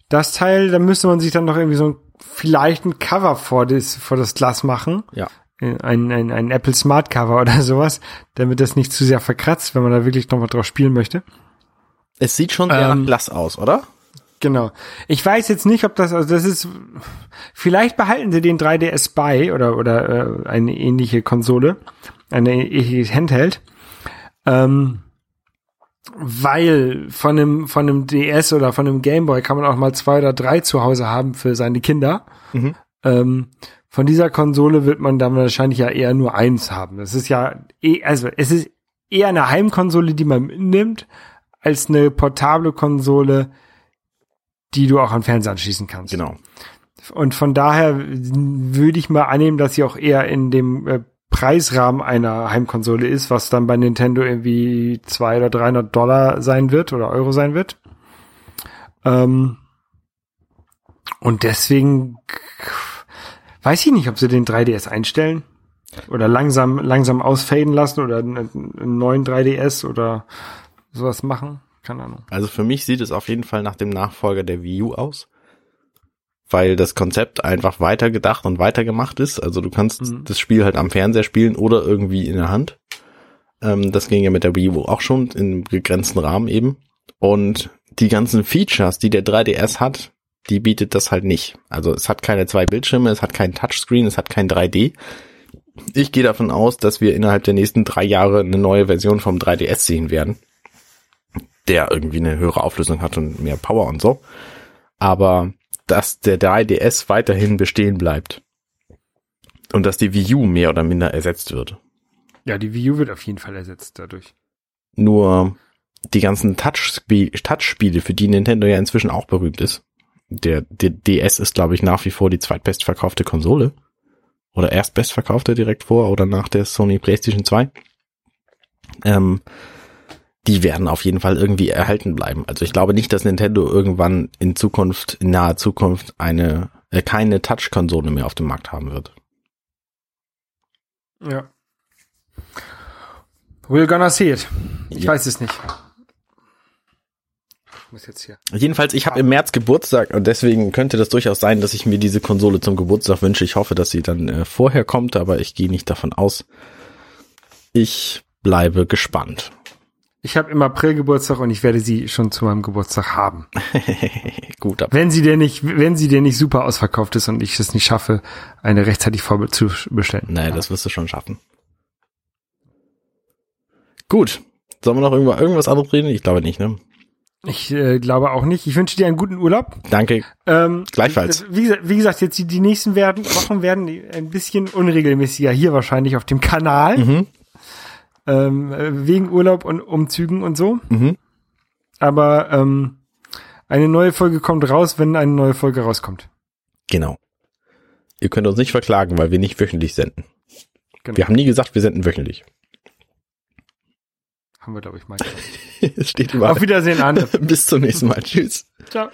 das Teil, da müsste man sich dann noch irgendwie so ein, vielleicht ein Cover vor das, vor das Glas machen. Ja. Äh, Ein, ein, ein Apple Smart Cover oder sowas, damit das nicht zu sehr verkratzt, wenn man da wirklich noch mal drauf spielen möchte. Es sieht schon sehr Ähm, nach Glas aus, oder? Genau. Ich weiß jetzt nicht, ob das, also das ist, vielleicht behalten sie den 3DS bei oder, oder äh, eine ähnliche Konsole, eine ähnliche Handheld, ähm, weil von einem, von einem DS oder von einem Gameboy kann man auch mal zwei oder drei zu Hause haben für seine Kinder. Mhm. Ähm, von dieser Konsole wird man dann wahrscheinlich ja eher nur eins haben. Das ist ja, eh, also es ist eher eine Heimkonsole, die man mitnimmt, als eine portable Konsole, die du auch an Fernseher anschließen kannst. Genau. Und von daher würde ich mal annehmen, dass sie auch eher in dem äh, Preisrahmen einer Heimkonsole ist, was dann bei Nintendo irgendwie 200 oder 300 Dollar sein wird oder Euro sein wird. Ähm, und deswegen weiß ich nicht, ob sie den 3DS einstellen oder langsam langsam ausfaden lassen oder einen, einen neuen 3DS oder sowas machen. Keine Ahnung. Also für mich sieht es auf jeden Fall nach dem Nachfolger der Wii U aus. Weil das Konzept einfach weitergedacht und weitergemacht ist. Also du kannst Mhm. das Spiel halt am Fernseher spielen oder irgendwie in der Hand. Ähm, das ging ja mit der Wii U auch schon in begrenzten Rahmen eben. Und die ganzen Features, die der 3DS hat, die bietet das halt nicht. Also es hat keine zwei Bildschirme, es hat keinen Touchscreen, es hat kein 3D. Ich gehe davon aus, dass wir innerhalb der nächsten drei Jahre eine neue Version vom 3DS sehen werden der irgendwie eine höhere Auflösung hat und mehr Power und so. Aber dass der 3DS weiterhin bestehen bleibt. Und dass die Wii U mehr oder minder ersetzt wird. Ja, die Wii U wird auf jeden Fall ersetzt dadurch. Nur die ganzen Touchspiel- Touchspiele, für die Nintendo ja inzwischen auch berühmt ist. Der, der DS ist, glaube ich, nach wie vor die zweitbestverkaufte Konsole. Oder erstbestverkaufte direkt vor oder nach der Sony PlayStation 2. Ähm, die werden auf jeden Fall irgendwie erhalten bleiben. Also ich glaube nicht, dass Nintendo irgendwann in Zukunft, in naher Zukunft eine, äh, keine Touch-Konsole mehr auf dem Markt haben wird. Ja. We're gonna see it. Ich Ja. weiß es nicht. muss jetzt hier. Jedenfalls, ich habe im März Geburtstag und deswegen könnte das durchaus sein, dass ich mir diese Konsole zum Geburtstag wünsche. Ich hoffe, dass sie dann äh, vorher kommt, aber ich gehe nicht davon aus. Ich bleibe gespannt. Ich habe im April Geburtstag und ich werde sie schon zu meinem Geburtstag haben. Gut, aber Wenn sie denn nicht, wenn sie denn nicht super ausverkauft ist und ich es nicht schaffe, eine rechtzeitig vorzubestellen. nee, das wirst du schon schaffen. Gut. Sollen wir noch irgendwo, irgendwas anderes reden? Ich glaube nicht, ne? Ich äh, glaube auch nicht. Ich wünsche dir einen guten Urlaub. Danke. Ähm, Gleichfalls. Wie, gesagt- wie gesagt, jetzt die, die nächsten werden, Wochen werden ein bisschen unregelmäßiger hier wahrscheinlich auf dem Kanal. Mhm. Ähm, äh, wegen Urlaub und Umzügen und so. Mhm. Aber ähm, eine neue Folge kommt raus, wenn eine neue Folge rauskommt. Genau. Ihr könnt uns nicht verklagen, weil wir nicht wöchentlich senden. Genau. Wir haben nie gesagt, wir senden wöchentlich. Haben wir, glaube ich, mal. Es steht überall. Auf Wiedersehen, Arne. Bis zum nächsten Mal. Tschüss. Ciao.